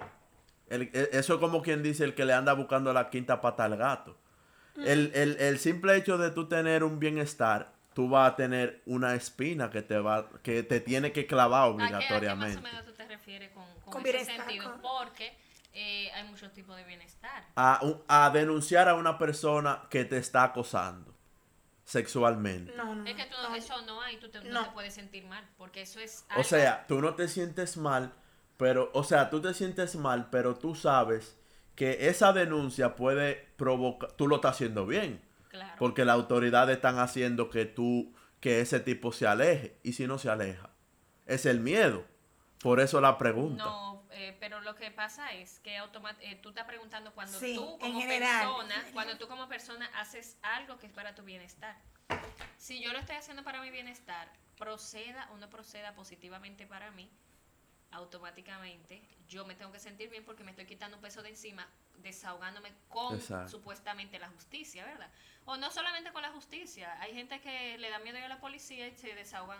el- e- eso es como quien dice el que le anda buscando la quinta pata al gato. El, el- el simple hecho de tú tener un bienestar, tú vas a tener una espina que te va, que te tiene que clavar ¿A qué, a qué más obligatoriamente. o menos tú te refieres con, con, Con ese bienestar, sentido? con- Porque eh, hay muchos tipos de bienestar. A, a denunciar a una persona que te está acosando sexualmente. No, no, Es que tú, no. eso no hay, tú te, no. No. te puedes sentir mal, porque eso es O algo- sea, tú no te sientes mal, pero, o sea, tú te sientes mal, pero tú sabes que esa denuncia puede provocar, tú lo estás haciendo bien. claro. Porque las autoridades están haciendo que tú, que ese tipo se aleje. Y si no se aleja, es el miedo. Por eso la pregunta. No, eh, pero lo que pasa es que automa- eh, tú estás preguntando cuando Sí, tú como persona, cuando tú como persona haces algo que es para tu bienestar. Si yo lo estoy haciendo para mi bienestar, proceda o no proceda positivamente para mí, automáticamente yo me tengo que sentir bien porque me estoy quitando un peso de encima, desahogándome con Exacto. supuestamente la justicia, ¿verdad? O no solamente con la justicia, hay gente que le da miedo ir a la policía y se desahogan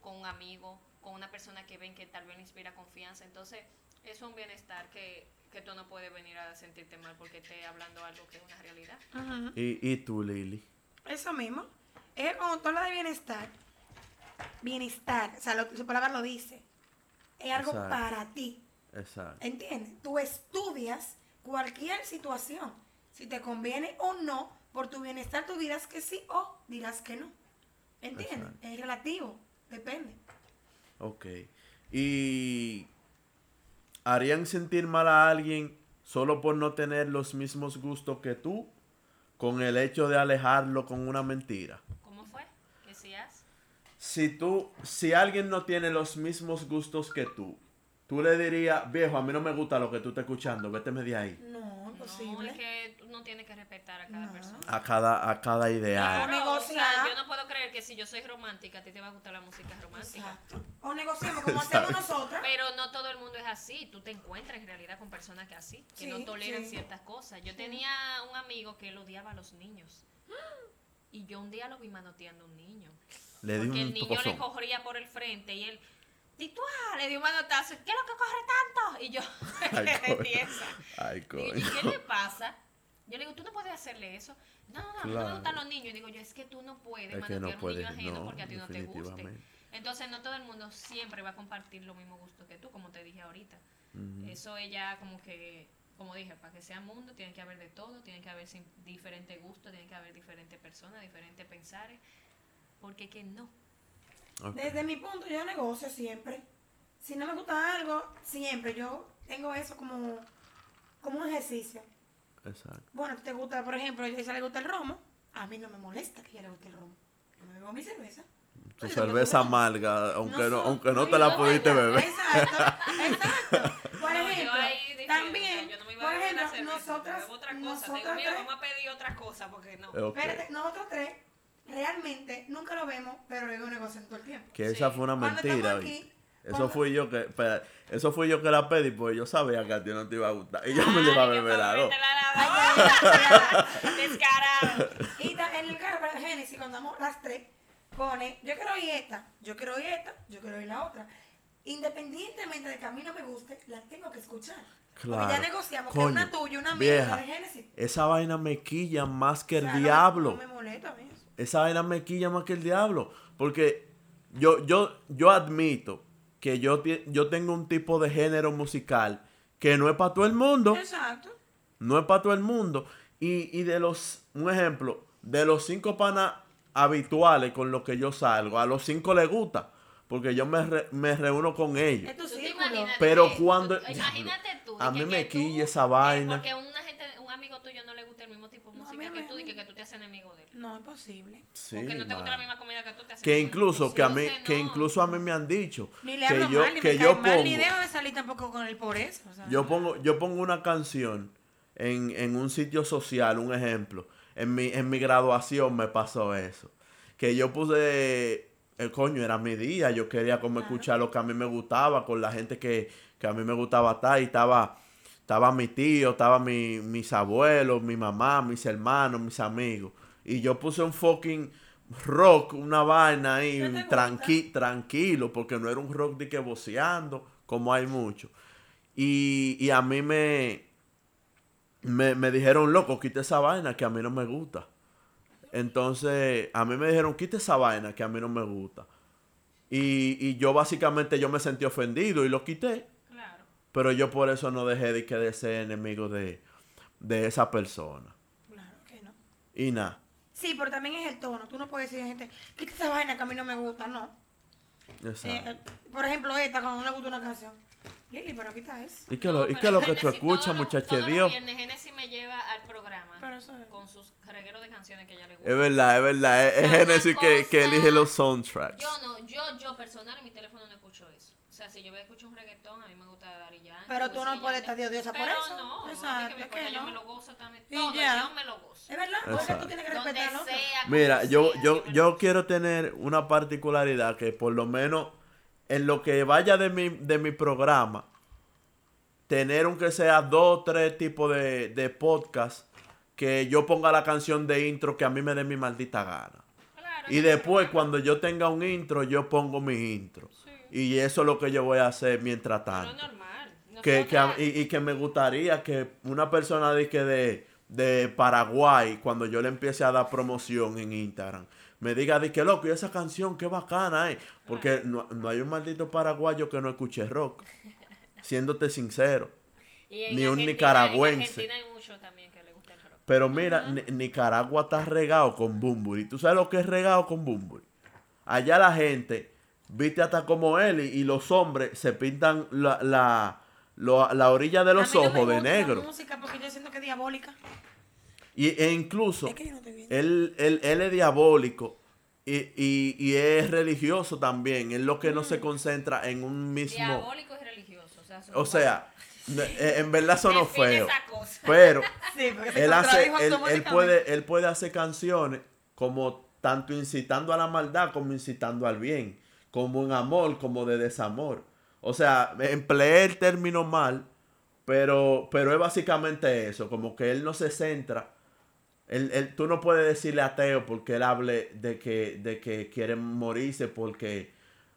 con un amigo, con una persona que ven que tal vez le inspira confianza. Entonces, es un bienestar que, que tú no puedes venir a sentirte mal porque esté hablando algo que es una realidad. ¿Y, y tú, Lili? Eso mismo. Es cuando tú hablas de bienestar. Bienestar, o sea, lo, su palabra lo dice. Es algo Exacto. para ti. Exacto. ¿Entiendes? Tú estudias cualquier situación. Si te conviene o no, por tu bienestar tú dirás que sí o dirás que no. ¿Entiendes? Exacto. Es relativo. Depende. Ok. ¿Y harían sentir mal a alguien solo por no tener los mismos gustos que tú? Con el hecho de alejarlo con una mentira. ¿Cómo fue? ¿Qué si has? Si tú, si alguien no tiene los mismos gustos que tú, tú le dirías, viejo, a mí no me gusta lo que tú estás escuchando, vete de ahí. No, No, es que uno tiene que respetar a cada No. persona. A cada, a cada ideal. Claro, o sea, yo no puedo creer que si yo soy romántica, a ti te va a gustar la música romántica. Exacto. O negociamos como hacemos nosotras. Pero no todo el mundo es así. Tú te encuentras en realidad con personas que así, que Sí, no toleran sí. ciertas cosas. Yo tenía un amigo que él odiaba a los niños. Y yo un día lo vi manoteando a un niño. Le di Porque el niño le corría por el frente y él, ¡Tituá! Le dio un manotazo. ¿Qué es lo que corre tanto? Y yo, Ay, coño. tiesa. Ay, Digo, ¿y coño. qué le pasa? Yo le digo, tú no puedes hacerle eso. No, no, no, mí no me Claro. gustan los niños. Y digo, yo, es que tú no puedes Es manotear no a un puedes, niño ajeno no, porque a ti no te guste. Entonces, no todo el mundo siempre va a compartir los mismos gustos que tú, como te dije ahorita. Ujú. Eso es ya como que, como dije, para que sea mundo tiene que haber de todo, tiene que haber diferentes gustos, tiene que haber diferentes personas, diferentes pensares. Porque que no. Desde mi punto, yo negocio siempre. Si no me gusta algo, siempre. Yo tengo eso como, como un ejercicio. Exacto. Bueno, a te gusta, por ejemplo, a ella le gusta el romo. A mí no me molesta que a ella le guste el romo. Yo me bebo mi cerveza. Tu Oye, cerveza amarga, aunque no, aunque no te la pudiste beber. Exacto, exacto. Por No, yo ejemplo, también, yo no me iba por a ejemplo, cerveza, nosotras, bebo otra cosa. Digo, nosotras mira, tres, vamos a pedir otra cosa porque no. Eh, ok. espérate, nosotros tres realmente nunca lo vemos, pero luego negocian todo el tiempo. Que esa fue una mentira. aquí, Eso cuando- fui yo que, espera, eso fui yo que la pedí, pues yo sabía que a ti no te iba a gustar. Y yo me iba a que beber dos. Descarado. Y en el carro de Génesis, cuando vamos las tres, pone, yo quiero oír esta, yo quiero oír esta, yo quiero oír la otra. Independientemente de que a mí no me guste, la tengo que escuchar. Claro. Porque ya negociamos que Coño, una tuya, y una mía, vieja, de Génesis. Esa vaina me quilla más que O el no diablo. No me molesta a mí eso. Esa vaina me quilla más que el diablo. Porque yo, yo, yo admito que yo, yo tengo un tipo de género musical que no es para todo el mundo. Exacto. No es para todo el mundo. Y, y de los, un ejemplo, de los cinco panas habituales con los que yo salgo, a los cinco les gusta. Porque yo me, re- me reúno con ellos. Es tu ¿Tú te círculo. imaginas Pero cuando- tú- Imagínate tú. A mí me tú- quilla esa eh, vaina. Porque un amigo tuyo no le gusta el mismo tipo de No, a música mí que me- tú y que, que tú te haces No es posible. Sí, o que no te gusta la misma comida que tú te haces que incluso que a mí Entonces, que no. incluso a mí me han dicho Ni le que hablo yo mal, ni que me yo cae mal, pongo ni dejo de salir tampoco con él por eso. o sea. yo pongo yo pongo una canción en, en un sitio social un ejemplo en mi en mi graduación me pasó eso que yo puse el coño era mi día yo quería como Claro. escuchar lo que a mí me gustaba con la gente que, que a mí me gustaba estar y estaba estaba mi tío estaba mi, mis abuelos mi mamá mis hermanos mis amigos y yo puse un fucking rock una vaina ahí tranqui tranquilo porque no era un rock de que voceando como hay mucho y, y a mí me, me, me dijeron, loco, quita esa vaina que a mí no me gusta. Entonces, a mí me dijeron, quita esa vaina que a mí no me gusta. Y, y yo básicamente yo me sentí ofendido y lo quité. Claro. Pero yo por eso no dejé de, que de ser enemigo de, de esa persona. Claro que no. Y nada. Sí, pero también es el tono. Tú no puedes decir a gente, quita esa vaina que a mí no me gusta, no. Eh, Exacto. eh, por ejemplo, esta, cuando no le gusta una canción. Lili, pero quita eso. ¿Y qué, No, lo, y qué lo que tú escuchas, muchacho Dios? Genesis me lleva al programa Pero eso es- con sus regueros de canciones que ella le gusta. Es verdad, es verdad. Es, es Una Genesis que, que elige los soundtracks. Yo no, yo, yo personal en mi teléfono no escucho eso. O sea, si yo voy a escuchar un reggaetón, a mí me gusta. Pero tú no puedes estar de odiosa por Pero eso. no, Exacto, no, es que me que yo no. me lo gozo también. Y Todo, ya. yo me lo gozo. Es verdad, porque tú tienes que Donde respetar al otro. sea, como Mira, yo, sea, yo, yo quiero tener una particularidad que por lo menos en lo que vaya de mi, de mi programa, tener aunque sea dos o tres tipos de, de podcast que yo ponga la canción de intro que a mí me dé mi maldita gana. Claro, Y después cuando yo tenga un intro, yo pongo mi intro. Sí. Y eso es lo que yo voy a hacer mientras Pero tanto. normal. Que, que y, y que me gustaría que una persona de, que de, de Paraguay, cuando yo le empiece a dar promoción en Instagram, me diga de que loco, y esa canción, qué bacana es. Porque no, no hay un maldito paraguayo que no escuche rock. Siéndote sincero. Ni un nicaragüense. En hay mucho también que le gusta el rock. Pero mira, Ni- Nicaragua está regado con Bumburi. ¿Tú sabes lo que es regado con Bumburi? Allá la gente viste hasta como él y, y los hombres se pintan la, la, lo- la orilla de los no ojos de gusta la negro. música porque yo siento que es diabólica. Y, e incluso Es que no él, él, él es diabólico y, y, y es religioso también. Es lo que no Mm. se concentra en un mismo... Diabólico y religioso. O sea, O eh, en verdad sonó feo. Pero Sí, él hace, él, puede, él puede hacer canciones como tanto incitando a la maldad como incitando al bien, como en amor, como de desamor. O sea, empleé el término mal, pero, pero es básicamente eso, como que él no se centra. Él, él- tú no puedes decirle ateo porque él hable de que, de que quiere morirse porque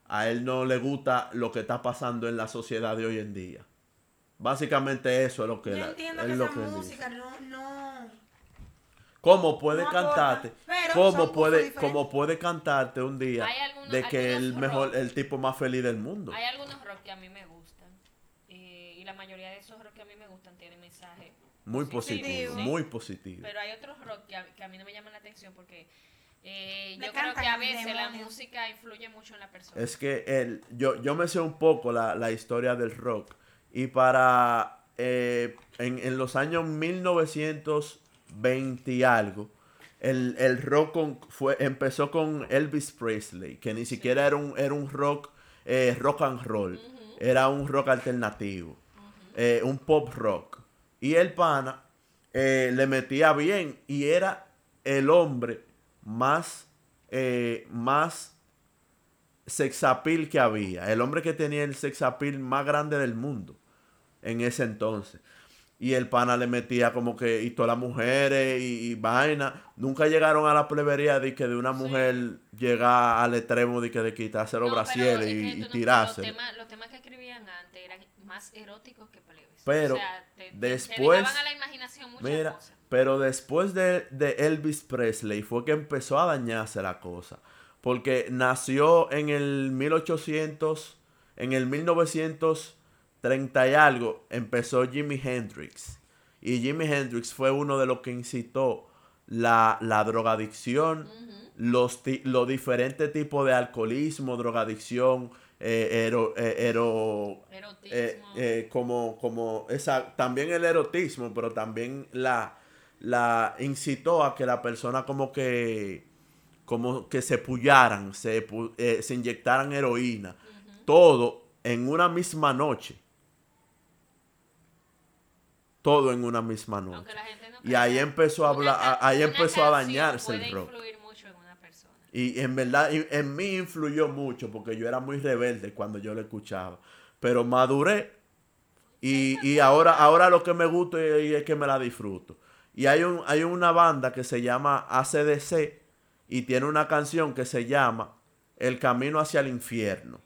a él no le gusta lo que está pasando en la sociedad de hoy en día. Básicamente eso es lo que, Yo la- entiendo es que lo esa que música no, no... ¿Cómo puede No cantarte? pero son ¿Cómo puede, cómo puede cantarte un día Hay algunos- de que el mejor, rock. el tipo más feliz del mundo? Hay algunos rock que a mí me gustan. eh, y la mayoría de esos rock que a mí me gustan tienen mensaje. Muy positivo, positivo, sí. muy positivo. Pero hay otros rock que a, que a mí no me llaman la atención porque eh, yo creo que a veces la música influye mucho en la persona. Es que él, yo, yo me sé un poco la, la historia del rock. Y para eh, en, en los años 1920 y algo, el, el rock con- fue, empezó con Elvis Presley, que ni siquiera era un, era un rock, eh, rock and roll, era un rock alternativo, eh, un pop rock. Y el pana eh, le metía bien y era el hombre más, más sexapil que había, el hombre que tenía el sexapil más grande del mundo en ese entonces. Y el pana le metía como que, y todas las mujeres y, y vaina. Nunca llegaron a la plebería de que de una mujer llega al extremo de que de quitarse los No, pero brasieres es y, que y tú no- tirarse. Los temas, los temas que escribían antes eran más eróticos que plebes. Pero O sea, te- después- te a la imaginación muchas Mira, cosas. pero después de, de Elvis Presley fue que empezó a dañarse la cosa. Porque nació en el 1800, en el 1930 y algo, empezó Jimi Hendrix. Y Jimi Hendrix fue uno de los que incitó la, la drogadicción, los, ti- los diferentes tipos de alcoholismo, drogadicción, eh, ero- eh, ero- Erotismo. eh, como, como esa, también el erotismo, pero también la, la incitó a que la persona como que, como que se pullaran, se, se inyectaran heroína, todo en una misma noche. Todo en una misma noche. No Y ahí empezó a hablar, ahí empezó a dañarse el rock. influir mucho en una persona. Y en verdad, en mí influyó mucho porque yo era muy rebelde cuando yo lo escuchaba. Pero maduré y, y ahora, ahora lo que me gusta es, es que me la disfruto. Y hay, un, hay una banda que se llama ACDC y tiene una canción que se llama El Camino hacia el Infierno.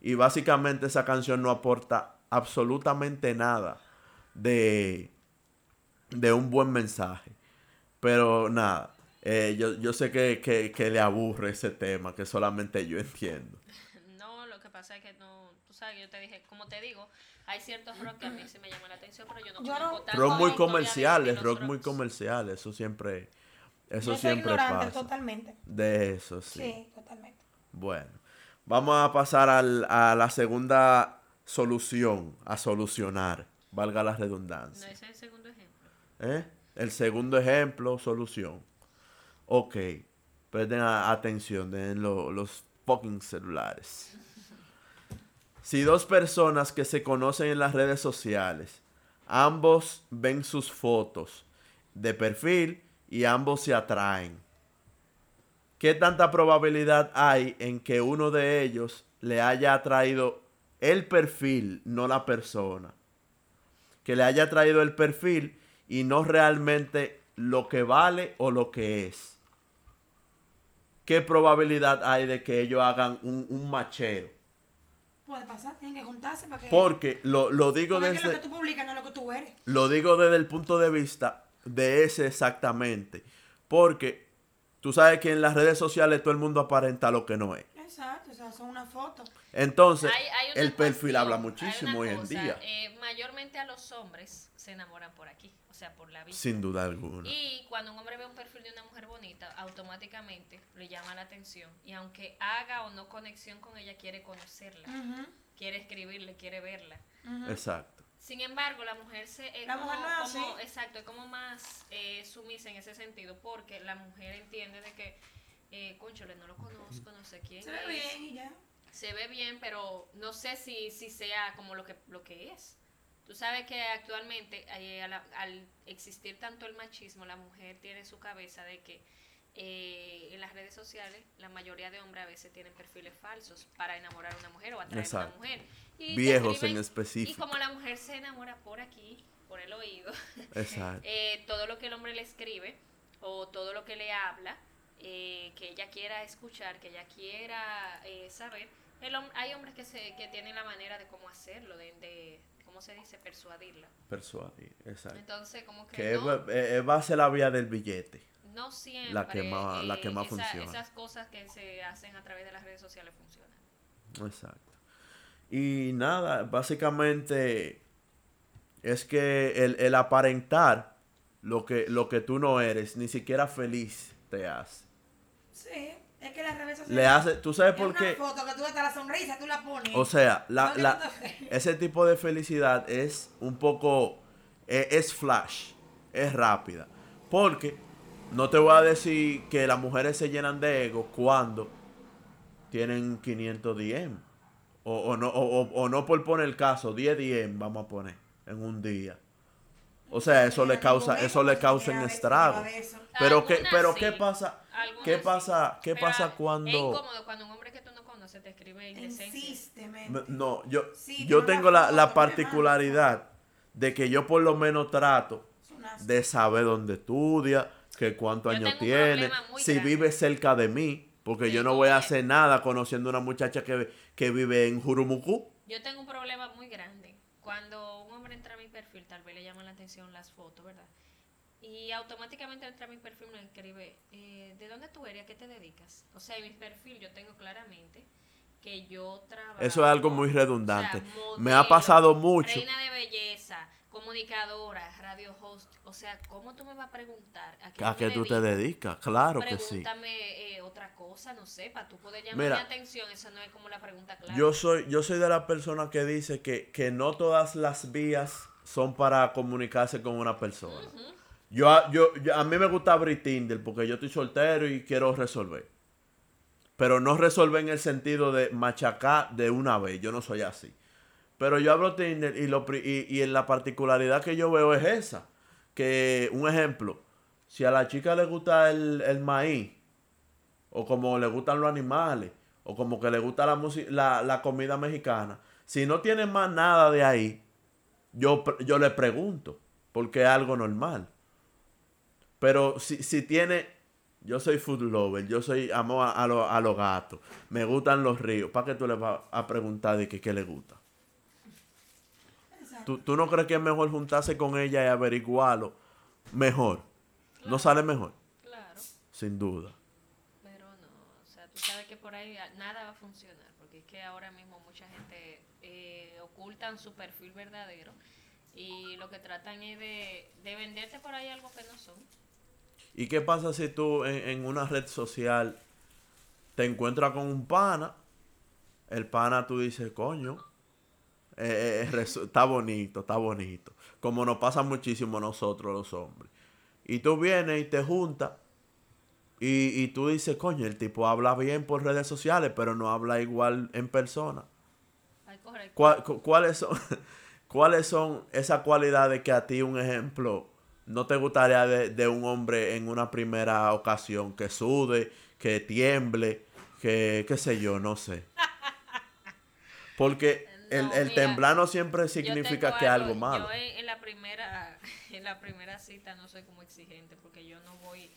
Y básicamente esa canción no aporta absolutamente nada de, de un buen mensaje. Pero nada, eh, yo, yo sé que, que- que le aburre ese tema, que solamente yo entiendo. No, lo que pasa es que no, tú sabes, yo te dije, como te digo, hay ciertos rock que a mí sí me llaman la atención, pero yo no Yo no- conozco tanto Rock muy historia de- comercial, de es los rock muy comercial, eso siempre, eso Yo soy siempre ignorante pasa. totalmente. De eso, sí. Sí, totalmente. Bueno, vamos a pasar al- a la segunda solución, a solucionar, valga la No, redundancia. ese es el segundo ejemplo. ¿Eh? El segundo ejemplo, solución. Ok, presten atención, den lo- los fucking celulares. Si dos personas que se conocen en las redes sociales, ambos ven sus fotos de perfil y ambos se atraen, ¿qué tanta probabilidad hay en que uno de ellos le haya atraído el perfil, no la persona? Que le haya traído el perfil y no realmente lo que vale o lo que es. ¿Qué probabilidad hay de que ellos hagan un, un machero? Puede pasar, tienen que juntarse para que. Porque lo, lo digo porque es que lo desde, que tú publicas no es lo que tú eres. lo digo desde el punto de vista de ese exactamente. Porque tú sabes que en las redes sociales todo el mundo aparenta lo que no es. Exacto, o sea, son una foto. Entonces, Hay- hay una el perfil cuestión, habla muchísimo hoy en día. eh, mayormente a los hombres se enamoran por aquí, o sea, por la vista. Sin duda alguna. Y cuando un hombre ve un perfil de una mujer bonita, automáticamente le llama la atención. Y aunque haga o no conexión con ella, quiere conocerla, quiere escribirle, quiere verla. Exacto. Sin embargo, la mujer se es La como, mujer no es como- así. exacto, es como más eh, sumisa en ese sentido, porque la mujer entiende de que, eh, conchole, no lo conozco, no sé quién Se ve es. bien y ya. Se ve bien, pero no sé si, si sea como lo que, lo que es. Tú sabes que actualmente, eh, a la- al existir tanto el machismo, la mujer tiene en su cabeza de que eh, en las redes sociales la mayoría de hombres a veces tienen perfiles falsos para enamorar a una mujer o atraer a Exacto. una mujer. Y Viejos en escriben- Y específico. como la mujer se enamora por aquí, por el oído, eh, todo lo que el hombre le escribe o todo lo que le habla, eh, que ella quiera escuchar, que ella quiera eh, saber, el hom- hay hombres que, se, que tienen la manera de cómo hacerlo, de, de ¿cómo se dice? Persuadirla. Persuadir. Exacto. Entonces, como que, Que es, no, va- eh, va a ser la vía del billete. no siempre la que más- la que más esa- funciona. esas cosas que se hacen a través de las redes sociales funcionan. Exacto. Y nada, básicamente es que el, el aparentar lo que, lo que tú no eres, ni siquiera feliz te hace. Sí, es que las redes sociales. Le hace, ¿tú sabes es por qué? foto que tú hasta la sonrisa tú la pones. O sea, la, No, la- ese tipo de felicidad es un poco, e- es, flash, es rápida. Porque no te voy a decir que las mujeres se llenan de ego cuando tienen 500 DM. O, o no, o, o- o no por poner el caso, 10 DM vamos a poner en un día. O sea, eso le causa, eso le causa un estrago. Pero qué, pero qué pasa, qué sí. pasa, qué pasa Es cuando incómodo cuando un hombre que tú no conoces te escribe indecencia. No, yo, Sí, yo tengo la la, particularidad de que yo por lo menos trato Es de saber dónde estudia, que cuántos años tiene, si grande. vive cerca de mí, porque yo no voy a hacer nada conociendo una muchacha que, que vive en Jurumucú. Yo tengo un problema muy grande. Cuando un hombre entra a mi perfil, tal vez le llaman la atención las fotos, ¿verdad? Y automáticamente entra a mi perfil y me escribe, eh, ¿de dónde tú eres? ¿A qué te dedicas? O sea, en mi perfil yo tengo claramente que yo trabajo... Eso es algo muy redundante. o sea, Me ha modelo, pasado mucho. Reina de belleza, comunicadora, radio host. O sea, ¿cómo tú me vas a preguntar a qué, ¿A yo qué tú te dedicas? Claro que sí. Pregúntame eh, otra cosa, no sé, para tú poder llamar Mira, mi atención. Eso no es como la pregunta clara. Yo soy, yo soy de la persona que dice que, que no todas las vías son para comunicarse con una persona. yo, a- yo, yo- a mí me gusta abrir Tinder porque yo estoy soltero y quiero resolver. Pero no resolver en el sentido de machacar de una vez. Yo no soy así. Pero yo abro Tinder y, lo, y, y en la particularidad que yo veo es esa. Que, un ejemplo, si a la chica le gusta el, el maíz, o como le gustan los animales, o como que le gusta la, la, la comida mexicana, si no tiene más nada de ahí, yo, yo le pregunto, porque es algo normal. Pero si, si tiene, yo soy food lover, yo soy amo a, a los a los gatos, me gustan los ríos, ¿para qué tú le vas a preguntar de que, qué le gusta? ¿Tú, ¿Tú no crees que es mejor juntarse con ella y averiguarlo? Mejor. ¿No sale mejor? Claro. Sin duda. Pero no, o sea, tú sabes que por ahí nada va a funcionar, porque es que ahora mismo mucha gente eh, ocultan su perfil verdadero y lo que tratan es de, de venderte por ahí algo que no son. ¿Y qué pasa si tú en, en una red social te encuentras con un pana? El pana tú dices, coño, eh, eh, resu- está bonito, está bonito. Como nos pasa muchísimo a nosotros los hombres. Y tú vienes y te juntas y, y tú dices, coño, el tipo habla bien por redes sociales, pero no habla igual en persona. Ay, correcto. ¿Cuál- cu- ¿Cuáles son, ¿Cuáles son esas cualidades que a ti, un ejemplo, no te gustaría de, de un hombre en una primera ocasión? Que sude, que tiemble, que qué sé yo, no sé. Porque el, No, el mira, temblar no siempre significa que es algo malo. Yo en, la primera en la primera cita no soy como exigente porque yo no voy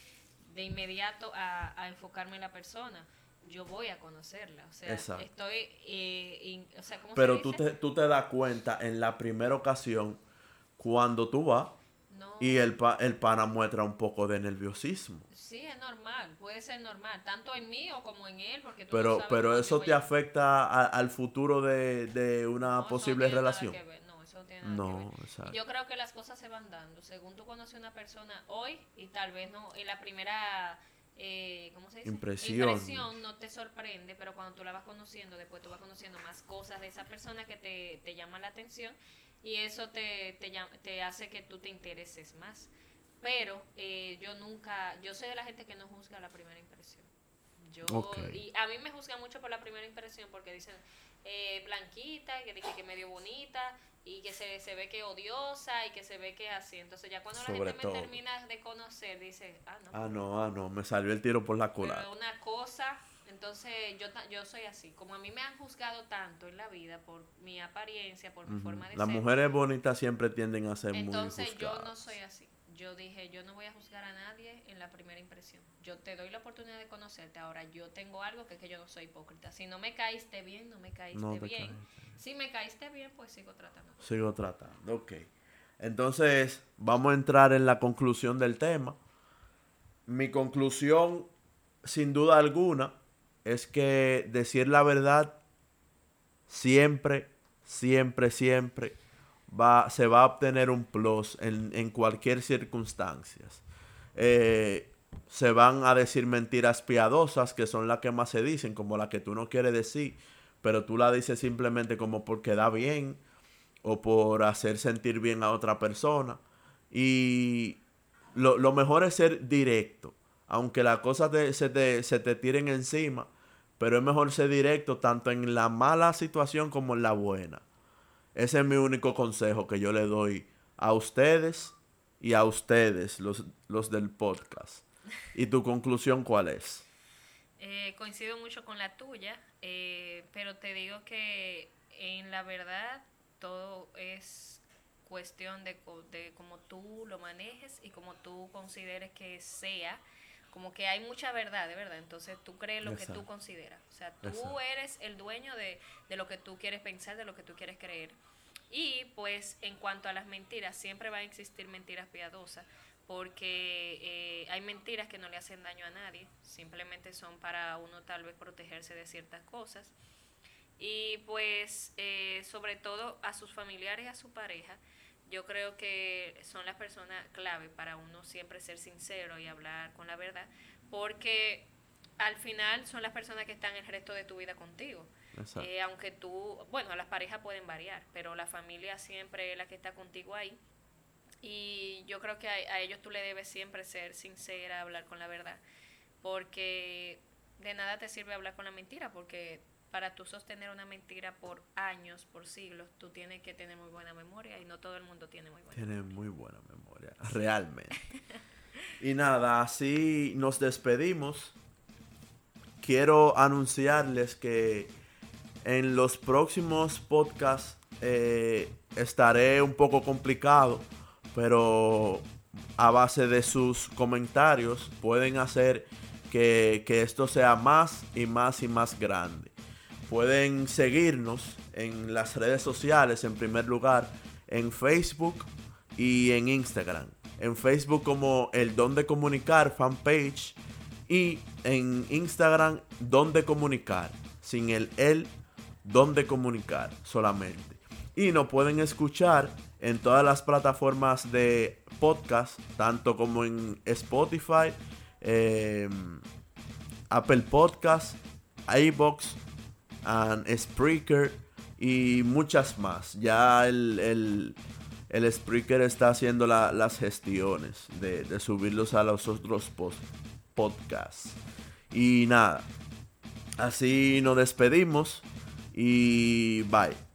de inmediato a, a enfocarme en la persona. Yo voy a conocerla, o sea, Exacto. estoy, eh, in- o sea, ¿cómo se Pero tú te, tú te das cuenta en la primera ocasión cuando tú vas No, y el, pa- el pana muestra un poco de nerviosismo. sí, es normal, puede ser normal, tanto en mí o como en él, porque tú no Pero, sabes pero eso te a- afecta a- al futuro de, de una No, posible relación. No, eso no tiene nada que ver. exacto. Yo creo que las cosas se van dando. Según tú conoces a una persona hoy y tal vez no, en la primera, eh, ¿cómo se dice? Impresión. Impresión no te sorprende, pero cuando tú la vas conociendo, después tú vas conociendo más cosas de esa persona que te, te llaman la atención y eso te, te, te hace que tú te intereses más. Pero eh, yo nunca, yo soy de la gente que no juzga la primera impresión. Yo, y a mí me juzgan mucho por la primera impresión porque dicen eh, blanquita, que dije que medio bonita y que se, se ve que odiosa y que se ve que así. Entonces ya cuando Sobre la gente todo. me termina de conocer, dice, ah, no. Ah, no, ah, no, me salió el tiro por la pero culata. una cosa, entonces yo, ta- yo soy así. Como a mí me han juzgado tanto en la vida por mi apariencia, por mi forma de Las ser. mujeres bonitas siempre tienden a ser Entonces muy yo juzgadas. no soy así. Yo dije, yo no voy a juzgar a nadie en la primera impresión. Yo te doy la oportunidad de conocerte. Ahora yo tengo algo que es que yo no soy hipócrita. Si no me caíste bien, no me caíste No bien. caíste Si me caíste bien, pues sigo tratando. Sigo tratando, ok. Entonces, vamos a entrar en la conclusión del tema. Mi conclusión, sin duda alguna, es que decir la verdad siempre, siempre, siempre va, se va a obtener un plus en, en cualquier circunstancia. Eh, se van a decir mentiras piadosas, que son las que más se dicen, como la que tú no quieres decir, pero tú la dices simplemente como porque da bien o por hacer sentir bien a otra persona. Y lo, lo mejor es ser directo. Aunque las cosas se, te, se te tiren encima. Pero es mejor ser directo tanto en la mala situación como en la buena. Ese es mi único consejo que yo le doy a ustedes y a ustedes, los, los del podcast. ¿Y tu conclusión cuál es? Eh, coincido mucho con la tuya, eh, pero te digo que en la verdad todo es cuestión de, de cómo tú lo manejes y cómo tú consideres que sea. Como que hay mucha verdad, de verdad. Entonces tú crees lo que tú consideras. O sea, tú Exacto. eres el dueño de, de lo que tú quieres pensar, de lo que tú quieres creer. Y pues en cuanto a las mentiras, siempre van a existir mentiras piadosas, porque eh, hay mentiras que no le hacen daño a nadie, simplemente son para uno tal vez protegerse de ciertas cosas. Y pues eh, sobre todo a sus familiares y a su pareja, yo creo que son las personas clave para uno siempre ser sincero y hablar con la verdad, porque al final son las personas que están el resto de tu vida contigo. Eh, aunque tú, bueno, las parejas pueden variar, pero la familia siempre es la que está contigo ahí. Y yo creo que a, a ellos tú le debes siempre ser sincera, hablar con la verdad, porque de nada te sirve hablar con la mentira, porque para tú sostener una mentira por años, por siglos, tú tienes que tener muy buena memoria y no todo el mundo tiene muy buena Tiene muy buena memoria, realmente. y nada, así nos despedimos. Quiero anunciarles que en los próximos podcasts eh, estaré un poco complicado, pero a base de sus comentarios pueden hacer que, que esto sea más y más y más grande. Pueden seguirnos en las redes sociales, en primer lugar, en Facebook y en Instagram. En Facebook como El Don de Comunicar fanpage y en Instagram Don de Comunicar, sin el El Don de Comunicar solamente. Y nos pueden escuchar en todas las plataformas de podcast, tanto como en Spotify, eh, Apple Podcast, iBox, and Spreaker y muchas más. Ya el, el, el Spreaker está haciendo la- las gestiones de, subirlos a los otros podcasts. Y nada, así nos despedimos y bye.